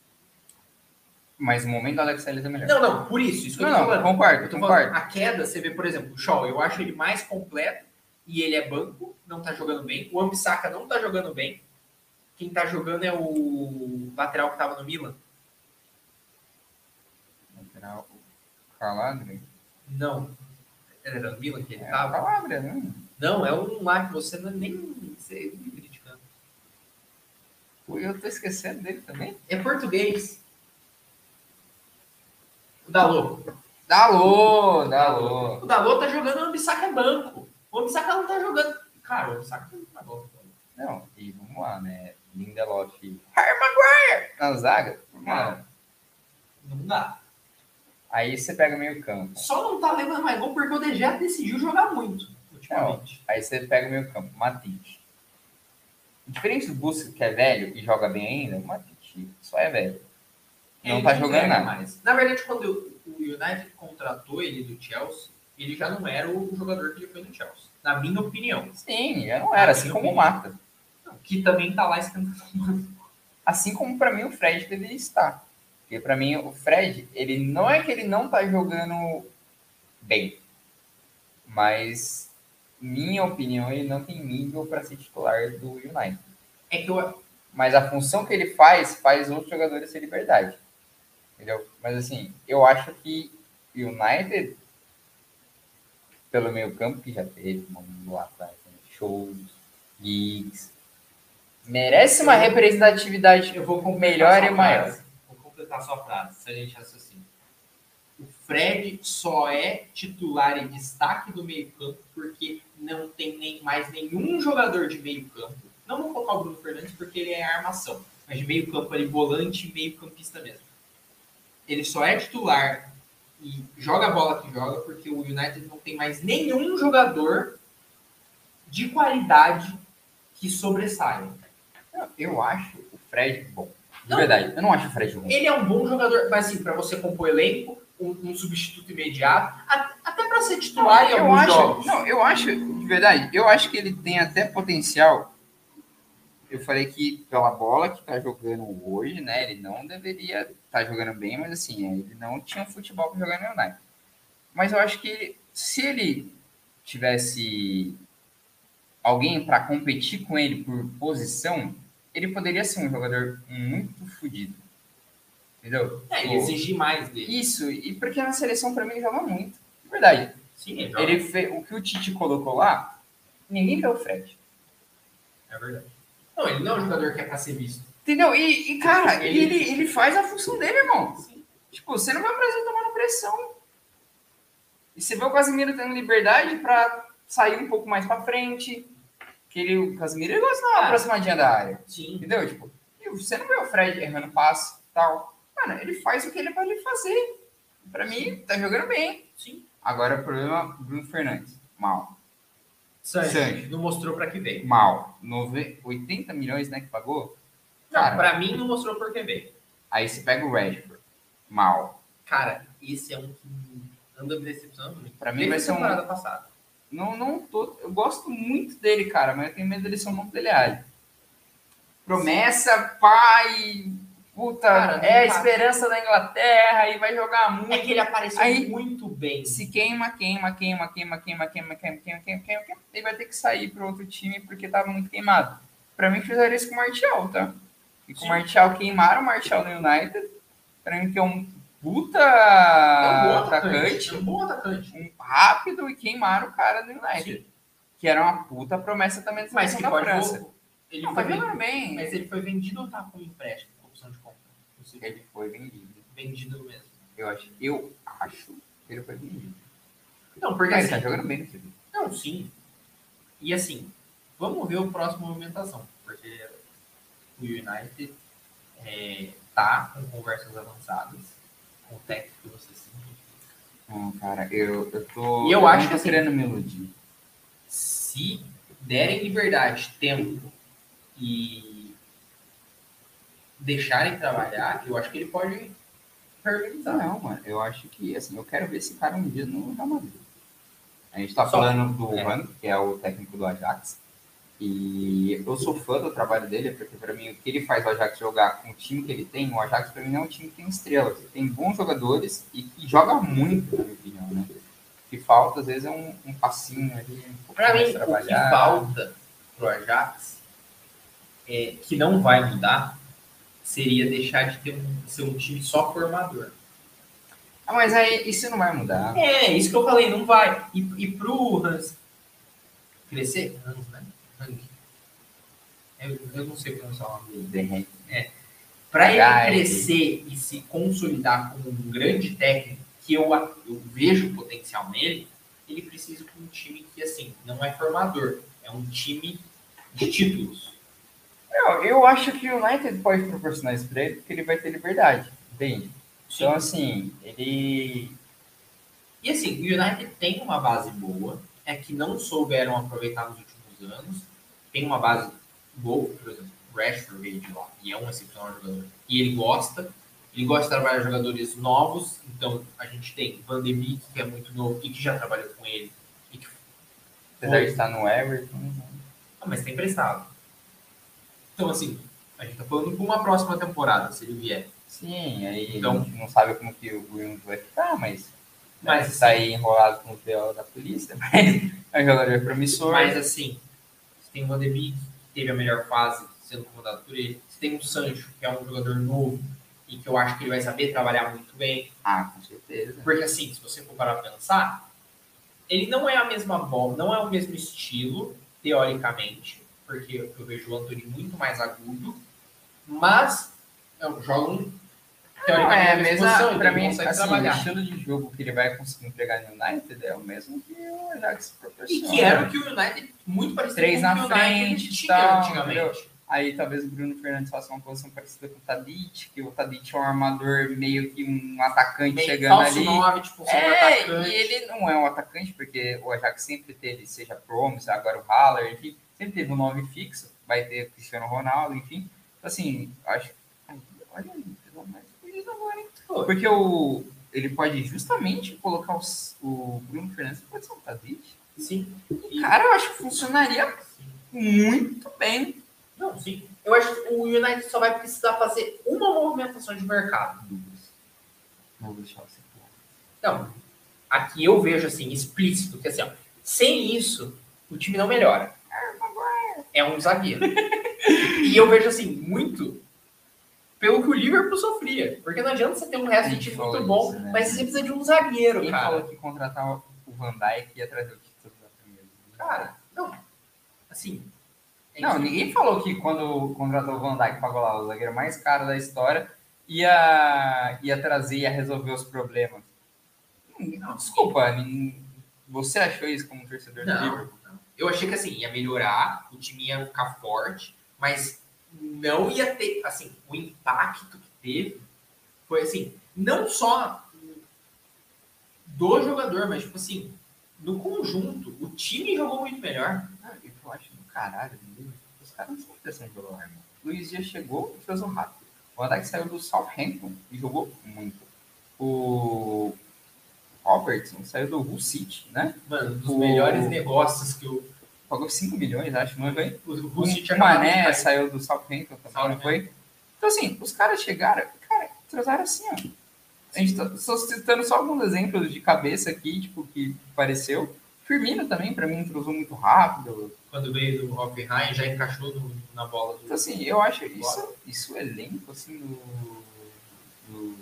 Mas o momento do Alex Telles é melhor. Não, não, por isso, isso Não, não, falando. concordo, Eu concordo. falando, a queda, você vê, por exemplo, o Shaw, eu acho ele mais completo e ele é banco, não tá jogando bem. O Ambissaca não tá jogando bem. Quem tá jogando é o lateral que tava no Milan. Lateral, Calabria. Não. Era no Milan que ele É, o tava? Calabria, né? Não, é um lá que você não, nem você vive criticando. Pô, Eu tô esquecendo dele também. É português. O Dalô. Dalô, Dalô. O Dalô tá jogando, o Ambissaca é banco. O Ambissaca não tá jogando. Cara, o Ambissaca não tá bom. Não, e vamos lá, né? Lindelof e Harry Maguire na zaga. Mano, Não dá. aí você pega meio campo. Só não tá levando mais gol porque o Gea decidiu jogar muito ultimamente. Aí você pega meio campo, Matite. Diferente do Busca, que é velho e joga bem ainda, o Matite só é velho. Não Ele tá jogando entrega nada. mais. Na verdade, quando o United contratou ele do Chelsea, ele já não era o jogador que ele foi no Chelsea. Na minha opinião. Sim, já não era, assim como o Mata. Que também tá lá escantando. Assim como pra mim o Fred deveria estar. Porque pra mim o Fred, ele não é que ele não tá jogando bem, mas minha opinião, ele não tem nível para ser titular do United. É que eu, Mas a função que ele faz, faz outros jogadores ter liberdade. Entendeu? Mas assim, eu acho que o United, pelo meio campo que já teve, lá atrás, né? shows, gigs, merece uma representatividade eu vou completar melhor e maior. Vou completar a sua frase, se a gente raciocina. O Fred só é titular e destaque do meio-campo porque não tem nem mais nenhum jogador de meio-campo. Não vou colocar o Bruno Fernandes porque ele é armação, mas de meio-campo ali, volante e meio-campista mesmo. Ele só é titular e joga a bola que joga porque o United não tem mais nenhum jogador de qualidade que sobressaia. Eu acho o Fred bom. De Não. verdade, eu não acho o Fred ruim. Ele é um bom jogador, mas assim, para você compor elenco, um, um substituto imediato, a- até para ser titular em eu alguns acho, jogos. não, eu acho, de verdade, eu acho que ele tem até potencial. Eu falei que pela bola que tá jogando hoje, né? Ele não deveria estar jogando bem, mas assim, ele não tinha futebol para jogar no United. Mas eu acho que se ele tivesse alguém para competir com ele por posição, ele poderia ser um jogador muito fodido. Entendeu? É, e Tipo, exigir mais dele. Isso, e porque na seleção para mim ele joga muito. De verdade. Sim, ele. Ele fez, o que o Tite colocou lá, ninguém quer o Fred. É verdade. Não, ele não é um jogador que é para ser visto. Entendeu? E, e, cara, Ele- ele, ele faz a função dele, irmão. Sim. Tipo, você não vai o Brasil tomando pressão. E você vê o Casimiro tendo liberdade pra sair um pouco mais pra frente. Que ele, o Casimiro ele gosta de dar uma aproximadinha da área. Sim. Entendeu? Tipo, você não vê o Fred errando passe e tal. Mano, ele faz o que ele pode fazer. Pra mim, tá jogando bem. Sim. Agora o problema, Bruno Fernandes. Mal. Sancho. não mostrou para que veio. Mal. Nove... 80 milhões, né, que pagou? Não, Cara. para mim não mostrou por que veio. Aí você pega o Rashford. Mal. Cara, esse é um que anda me decepcionando muito. Pra mim Desde vai ser um- passada. Não, não tô. Eu gosto muito dele, cara, mas eu tenho medo dele ser um monte dele alho. Promessa, pai. puta, Cara, é a tá. esperança da Inglaterra e vai jogar muito. É que ele apareceu Aí- muito bem. Se queima, queima, queima, queima, queima, queima, queima, queima, queima, queima, queima, ele vai ter que sair para outro time porque tava muito queimado. Pra mim, fizeram isso com o Martial, tá? E com o. Martial, queimaram o Martial no United. Pra mim, que é um puta É um bom atacante. atacante, É um bom atacante. um rápido, e queimaram o cara do United. Sim. Que era uma puta promessa também da Mas que da pode França. Ele Não, foi tá vendido, bem. mas ele foi vendido ou tá com empréstimo, com opção de compra? Ele foi vendido. Vendido mesmo. Eu acho, eu acho que ele foi vendido. Não, porque Ele assim, tá jogando bem no time. Não, sim. E assim, vamos ver o próximo movimentação, porque o United é, tá com conversas avançadas o técnico que você sempre Não, cara, eu, eu tô. E eu acho não tô que assim- querendo me iludir. se derem liberdade, tempo e deixarem trabalhar, eu acho que ele pode perguntar. Não, mano, eu acho que, assim, eu quero ver esse cara um dia no Real Madrid. A gente tá Só- falando do é. Van, que é o técnico do Ajax. E eu sou fã do trabalho dele, porque pra mim o que ele faz o Ajax jogar com o time que ele tem, o Ajax pra mim não é um time que tem estrelas. Ele tem bons jogadores e que joga muito, na minha opinião, né? O que falta, às vezes, é um, um passinho ali, um mais mim, o que falta pro Ajax, é, que não vai mudar, seria deixar de ter um, ser um time só formador. Ah, mas aí isso não vai mudar. É, isso que eu falei, não vai. E, e pro Hans crescer, Hans, né? Eu, eu não sei pronunciar o nome dele. De repente. Para ele crescer e se consolidar como um grande técnico, que eu, a- eu vejo potencial nele, ele precisa de um time que, assim, não é formador, é um time de títulos. Eu, eu acho que o United pode proporcionar isso pra ele, porque ele vai ter liberdade, entende? Então, assim, ele. E assim, o United tem uma base boa, é que não souberam aproveitar nos últimos anos. Tem uma base boa, por exemplo, Rashford veio de lá e é um excepcional jogador. E ele gosta, ele gosta de trabalhar jogadores novos, então a gente tem Van de Beek, que é muito novo e que já trabalhou com ele. E que, Apesar de estar no Everton. ah, mas tem emprestado. Então, assim, a gente tá falando com uma próxima temporada, se ele vier. Sim, aí Então- a gente não sabe como que o Williams vai ficar, mas. Mas, Mas tá aí enrolado com o PO da polícia, [LAUGHS] mas é um jogador promissor. Mas assim, você tem o Van de Beek, teve a melhor fase sendo comandado por ele. Você tem o Sancho, que é um jogador novo e que eu acho que ele vai saber trabalhar muito bem. Ah, com certeza. Porque assim, se você for parar pra pensar, ele não é a mesma bola, não é o mesmo estilo, teoricamente, porque eu vejo o Antony muito mais agudo, mas é um Não, é a na mesma, posição, pra então ele mim, assim, o trabalhar. estilo de jogo que ele vai conseguir entregar no United é o mesmo que o Ajax E proporciona. que era o que o United, muito parecido Três com o na que o United frente, tinha tal, antigamente. Aí talvez o Bruno Fernandes faça uma posição parecida com o Tadic, que o Tadic é um armador meio que um atacante Meio chegando ali. nove, tipo, É, atacante. e ele não é um atacante, porque o Ajax sempre teve, seja Promes, agora o Haller, enfim, sempre teve um nome fixo, vai ter Cristiano Ronaldo, enfim. Então, assim, acho. Olha aí, pelo mais feliz agora, hein? Pô, Porque o, ele pode justamente colocar os- o Bruno Fernandes pode ser um Tadic. Sim. E- Cara, eu acho que funcionaria muito bem. Não, sim. Eu acho que o United só vai precisar fazer uma movimentação de mercado. Vou deixar você. Então, aqui eu vejo assim, explícito, que assim, ó, sem isso, o time não melhora. É um zagueiro. [LAUGHS] e eu vejo assim, muito pelo que o Liverpool sofria. Porque não adianta você ter um resto de time muito bom, isso, né? mas você precisa de um zagueiro, Quem cara. falou que contratar o Van Dijk ia trazer o título da primeira? Cara, não. Assim. é Não, ninguém falou que quando contratou o Van Dijk, pagou lá o zagueiro mais caro da história, ia, ia trazer, ia resolver os problemas. Não, Desculpa, você achou isso como torcedor do Não, Liverpool? não. Eu achei que assim, ia melhorar, o time ia ficar forte, mas não ia ter, assim, o impacto que teve foi assim, não só do jogador, mas tipo assim, no conjunto, o time jogou muito melhor. Ah, eu acho do caralho? Os caras não são pressão de jogar, Luiz Dias chegou e fez um rápido. O Dijk saiu do Southampton e jogou muito. O Robertson saiu do Hull City, né? Mano, um dos O- melhores negócios que o, Pagou 5 milhões, acho, não foi? o, o O Mané saiu do Southampton também, não foi? Então, assim, os caras chegaram, cara, trouxeram assim, ó. A gente tá só citando só alguns exemplos de cabeça aqui, tipo, que pareceu. Firmino também, para mim, entrosou muito rápido. Quando veio do Hoffenheim, já encaixou no, na bola do. Então, assim, eu acho isso, isso é elenco, assim, do, do,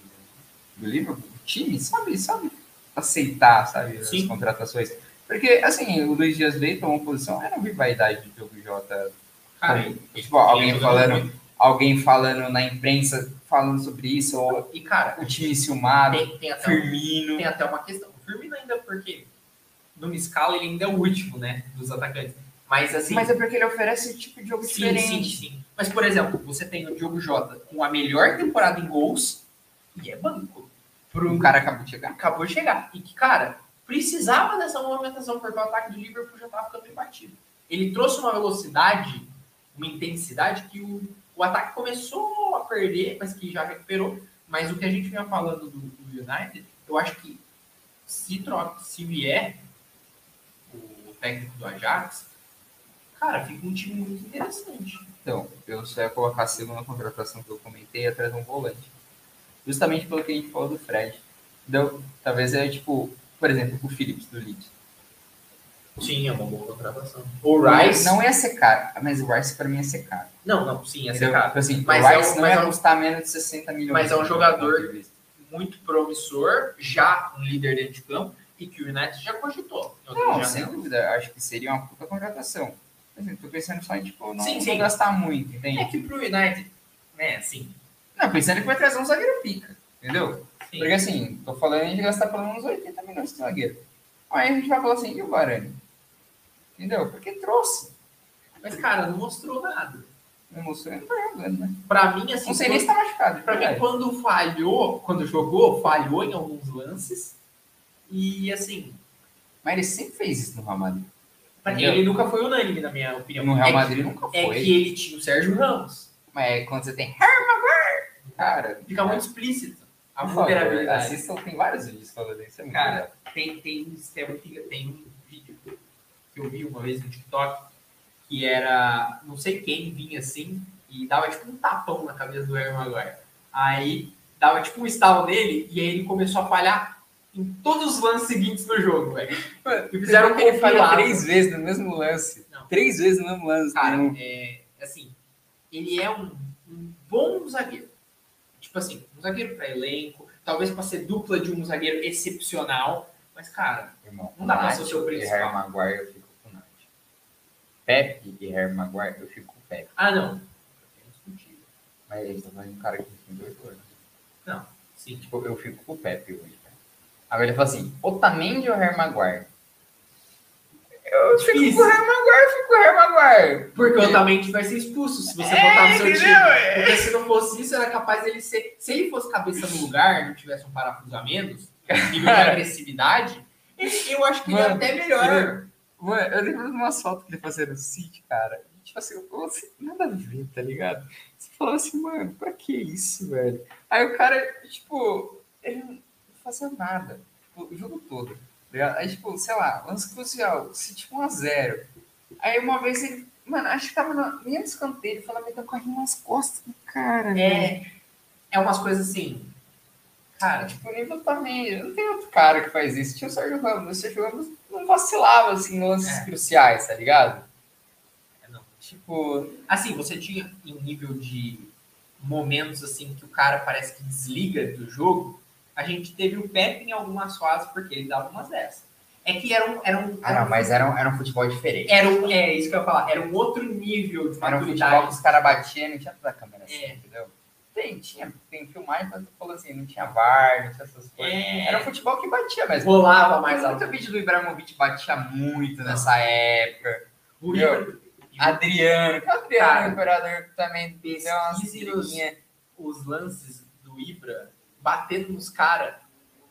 do Liverpool, o time, sabe, sabe aceitar, sabe, Sim. as contratações. Porque, assim, o Luiz Dias Leite tomou posição, era rivalidade do Diogo Jota. Cara, tipo, alguém falando, alguém falando na imprensa, falando sobre isso, ou E, cara, o time ciumado, tem, tem até um- Firmino. tem até uma questão. O Firmino ainda, porque numa escala ele ainda é o último, né? Dos atacantes. Mas assim. Mas é porque ele oferece tipo de jogo sim, diferente. sim, sim. Mas, por exemplo, você tem o Diogo Jota com a melhor temporada em gols e é banco. Pro Um cara acabou de chegar. acabou de chegar. E que, cara, precisava dessa movimentação, porque o ataque do Liverpool já estava ficando meio batido. Ele trouxe uma velocidade, uma intensidade que o, o ataque começou a perder, mas que já recuperou. Mas o que a gente vinha falando do, do United, eu acho que se troca, se vier o técnico do Ajax, cara, fica um time muito interessante. Então, eu só ia colocar a segunda contratação que eu comentei atrás de um volante. Justamente pelo que a gente falou do Fred. Então, talvez é tipo, por exemplo, o Phillips do Leeds. Sim, é uma boa contratação. O Rice. Não ia ser caro, mas o Rice pra mim ia ser caro. Não, não, sim, é Entendeu? cara. Tipo assim, Mas o é Rice um- não ia é custar menos de 60 milhões. mas é um jogador- muito promissor, já um líder dentro de campo, e que o United já cogitou. Não, janelas. sem dúvida. Acho que seria uma puta contratação. Mas eu tô pensando só em, tipo, não, Sim, não sim. gastar muito, entende? É que pro United, né, assim, Não, pensando que vai trazer um zagueiro pica, entendeu? Sim. Porque assim, tô falando de gastar pelo menos 80 milhões de zagueiro. Aí a gente vai falar assim, e o Varane? Entendeu? Porque trouxe. mas cara, não mostrou nada. Não mostrou, não tá jogando, né? Pra mim, assim, Não sei nem se tá machucado. pra mim, verdade. quando falhou, quando jogou, falhou em alguns lances, e assim, Mas ele sempre fez isso no Real Madrid. ele nunca foi unânime, na minha opinião. No Real é, Madrid nunca que, é foi. que ele tinha o Sérgio Ramos. Mas é quando você tem Harry Maguire, cara, Fica muito explícito a favor, vulnerabilidade. Assistam, tem vários vídeos falando isso. É Cara, legal. tem, tem, tem um vídeo que eu vi uma vez no TikTok que era não sei quem vinha assim e dava tipo um tapão na cabeça do Harry Maguire. Aí dava tipo um estalo nele e aí ele começou a falhar em todos os lances seguintes do jogo, velho. E fizeram que ele falha três vezes no mesmo lance. Não. Três vezes no mesmo lance. Cara, é, assim, ele é um, um bom zagueiro. Tipo assim, um zagueiro para elenco, talvez para ser dupla de um zagueiro excepcional, mas cara, Irmão, Não dá pra ser o Nath seu E principal. Harry Maguire eu fico com o Nath. Pepe e Harry Maguire eu fico com o Pepe. ah não. Mas a gente tá falando de um cara que tem dois anos. Sim, Tipo, eu fico com o Pepe hoje, cara. Agora ele fala assim, Otamendi ou Harry Maguire? Eu fico Difícil. com o Harry Maguire, eu fico com o Harry Maguire. Porque o Otamendi vai ser expulso se você É, botar no seu time. entendeu? É. Porque se não fosse isso, era capaz dele ser. Se ele fosse cabeça no lugar, não tivesse um parafuso a menos, nível de [LAUGHS] agressividade, eu acho que ele é Mano, até melhor. Mano, eu lembro de umas fotos que ele fazia no City, cara. Tipo assim, eu assim, nada a ver, tá ligado? Você falava assim, mano, pra que isso, velho? Aí o cara, tipo, ele não fazia nada, tipo, o jogo todo. Tá? Aí, tipo, sei lá, lance crucial, City 1x0. Aí uma vez ele, mano, acho que tava no mesmo escanteio, ele falava, meteu o carrinho nas costas do cara. É, é umas coisas assim. Cara, Tipo, o nível também. Não tem outro cara que faz isso. Tinha o Sérgio Ramos. O Sérgio Ramos não vacilava assim em lances É. cruciais, tá ligado? é, não. Tipo, Assim, você tinha em nível de momentos assim que o cara parece que desliga do jogo. A gente teve o Pepe em algumas fases porque ele dava umas dessas. É que era um, era um, ah, não, mas era um, era um futebol diferente. era um, é isso que eu ia falar, era um outro nível de Era um futebol que maturidade. os caras batiam, não tinha toda a câmera assim, É. entendeu? Tem, tinha, tem filmagem, mas falou assim, não tinha VAR, não tinha essas coisas. É, Era um futebol que batia mesmo. rolava mais Tem muito alto. vídeo do Ibrahimovic batia muito nessa época. O Meu, Adriano, que o Adriano, o imperador, também deu umas os lances do Ibra batendo nos caras.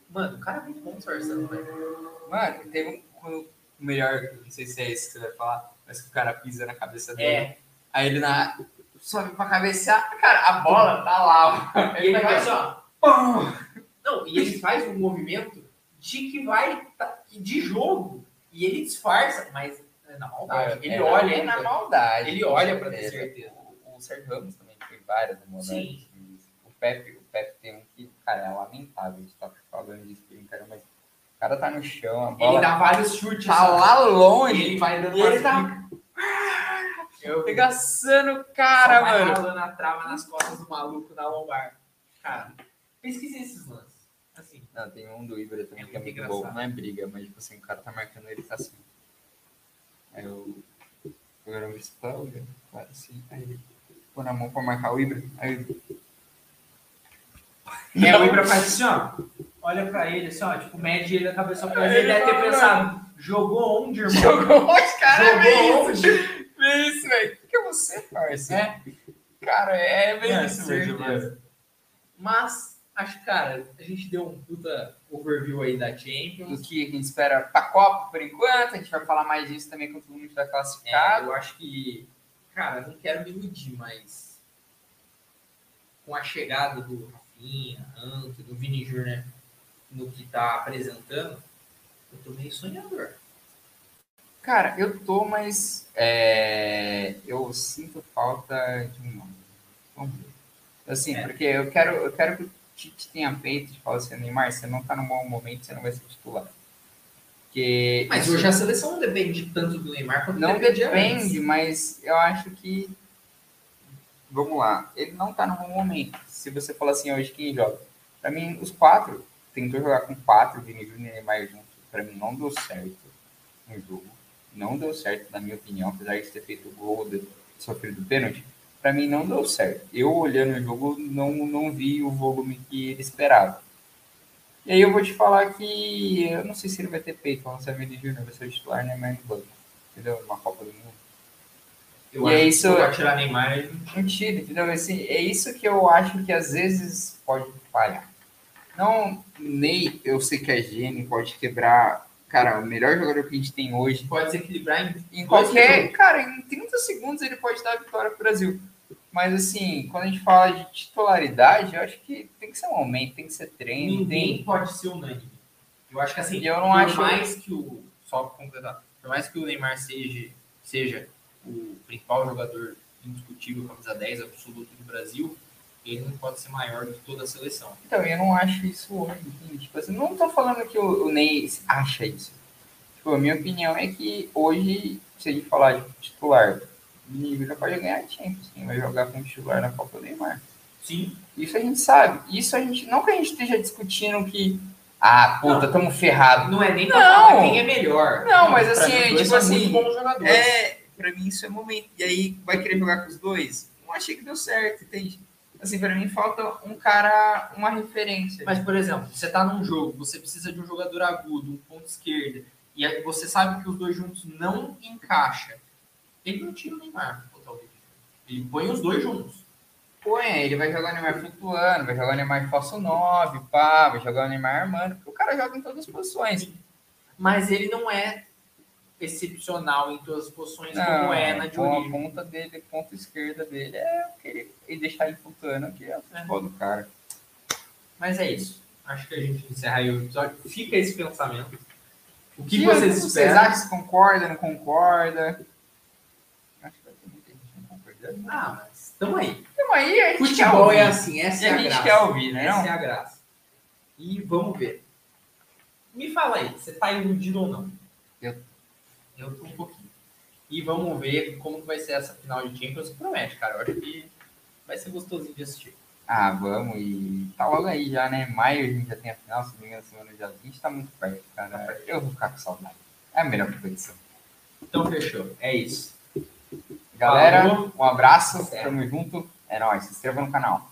Mano, o cara é muito bom disfarçando, velho. Mano, teve um o melhor, não sei se é esse que você vai falar, mas que o cara pisa na cabeça dele. É, Aí ele na, sobe pra cabecear, cara, a bola tá lá. ó. e ele vai faz ó. pum. Não, e ele faz um movimento de que vai tá- de jogo. E ele disfarça, mas é na maldade. ele É, olha é na maldade. Ele olha pra ter certeza. certeza. O, o Sérgio Ramos também tem várias modalidades. Sim. O Pepe, o Pepe tem um que, cara, é lamentável. A gente tá falando disso, cara, mas o cara tá no chão, a Ele bola dá vários chutes. tá lá longe. Ele vai dando ele tá. Eu Regaçando o Só cara, vai mano. ralando a trava nas costas do maluco na lombar. Cara, pesquisei esses lances. Assim, Não, tem um do Ibra também É que é muito muito bom. engraçado. Não é briga, mas tipo assim, o cara tá marcando ele tá assim. Aí eu. Eu era um visto claro assim. Aí ele pôr na mão pra marcar o Ibra. Aí eu. É, o Ibra faz assim, ó. Olha pra ele, assim, ó. Tipo, mede ele a cabeça pra ele. Ele deve ter pensado, jogou onde, irmão? Jogou os caras, Jogou onde? Vê isso, velho. O que que é você, parça? É, Cara, é bem É, isso mano. mas, acho que, cara, a gente deu um puta overview aí da Do Champions. que a gente espera pra Copa por enquanto. A gente vai falar mais disso também quando todo mundo estiver É, classificado. eu acho que, cara, não quero me iludir, mas com a chegada do Rafinha, Anto, do Vini Júnior né, no que tá apresentando, eu tô meio sonhador. Cara, eu tô, mas é, eu sinto falta de um nome. Vamos ver. Assim, É. porque eu quero, eu quero que o Tite tenha peito de falar assim, Neymar, você não tá no bom momento, você não vai ser titular. Porque Mas hoje a seleção não depende tanto do Neymar quanto não depende, antes. mas eu acho que vamos lá, ele não tá no bom momento. Se você falar assim hoje quem joga, Pra mim os quatro tentou jogar com quatro Júnior e Neymar juntos. Pra mim não deu certo no jogo. Não deu certo, na minha opinião, apesar de ter feito o gol, de sofrido o pênalti. Pra mim não deu certo. Eu olhando o jogo não, não vi o volume que ele esperava. E aí eu vou te falar que eu não sei se ele vai ter peito, se é Vini Júnior vai ser o titular, Neymar no banco. Entendeu? Uma Copa do Mundo. Eu E é isso- for tirar Neymar, Mentira, entendeu? Assim, é isso que eu acho que às vezes pode falhar. Não, Ney, eu sei que é gênio, pode quebrar. Cara, o melhor jogador que a gente tem hoje. pode se equilibrar em Em qualquer. segundos. Cara, em 30 segundos ele pode dar a vitória pro Brasil. Mas assim, quando a gente fala de titularidade, eu acho que tem que ser um momento, tem que ser treino, ninguém tem. pode ser unânime. Eu acho que assim, eu não por acho- mais que o. Só completar, por mais que o Neymar seja, seja o principal jogador indiscutível, camisa 10 absoluto do Brasil, ele não pode ser maior do que toda a seleção. Então, eu não acho isso hoje. Tipo assim, não tô falando que o, o Ney acha isso. Tipo, a minha opinião é que hoje, se a gente falar de titular, o Vini já pode ganhar a Champions. Quem vai jogar com titular na Copa do Neymar. Sim. Isso a gente sabe. Isso a gente. Não que a gente esteja discutindo que. Ah, puta, tamo ferrado. Não é nem pra Não. falar quem é melhor. Não, mas assim, tipo assim, muito bons jogadores. É, pra mim isso é momento. E aí, vai querer jogar com os dois? Não achei que deu certo, entende? Assim, pra mim falta um cara, uma referência. Mas, por exemplo, você tá num jogo, você precisa de um jogador agudo, um ponto esquerda, e aí você sabe que os dois juntos não encaixa. Ele não tira o Neymar Júnior. Ele põe os dois juntos. Põe, ele vai jogar o Neymar flutuando, vai jogar o Neymar falso 9, pá, vai jogar o Neymar armando, porque o cara joga em todas as posições. Mas ele não é excepcional em todas as posições como é na de com a origem. ponta dele, ponta esquerda dele, é querer e deixar ele flutuando aqui, é o futebol do cara. Mas é isso. Acho que a gente encerra aí o episódio. Fica esse pensamento. O que, E vocês vocês esperam? acham? Se concorda, não concorda? Acho que vai ter muita gente não concordando. Ah, mas estamos aí. Então aí a gente quer Futebol ouvir. é assim, essa E é a a gente graça. quer ouvir, né? Essa não? é a graça. E vamos ver. Me fala aí, você tá iludido ou não? Eu- Eu tô um pouquinho. E vamos ver como vai ser essa final de Champions. Promete, cara. Eu acho que vai ser gostosinho de assistir. Ah, vamos, e tá logo aí já, né? Maio a gente já tem a final, se não me engano, semana dia 20, tá muito perto, cara. Eu vou ficar com saudade. É a melhor competição. Então fechou. É isso. Galera, Falou. um abraço, Certo. tamo junto. É nóis, se inscreva no canal.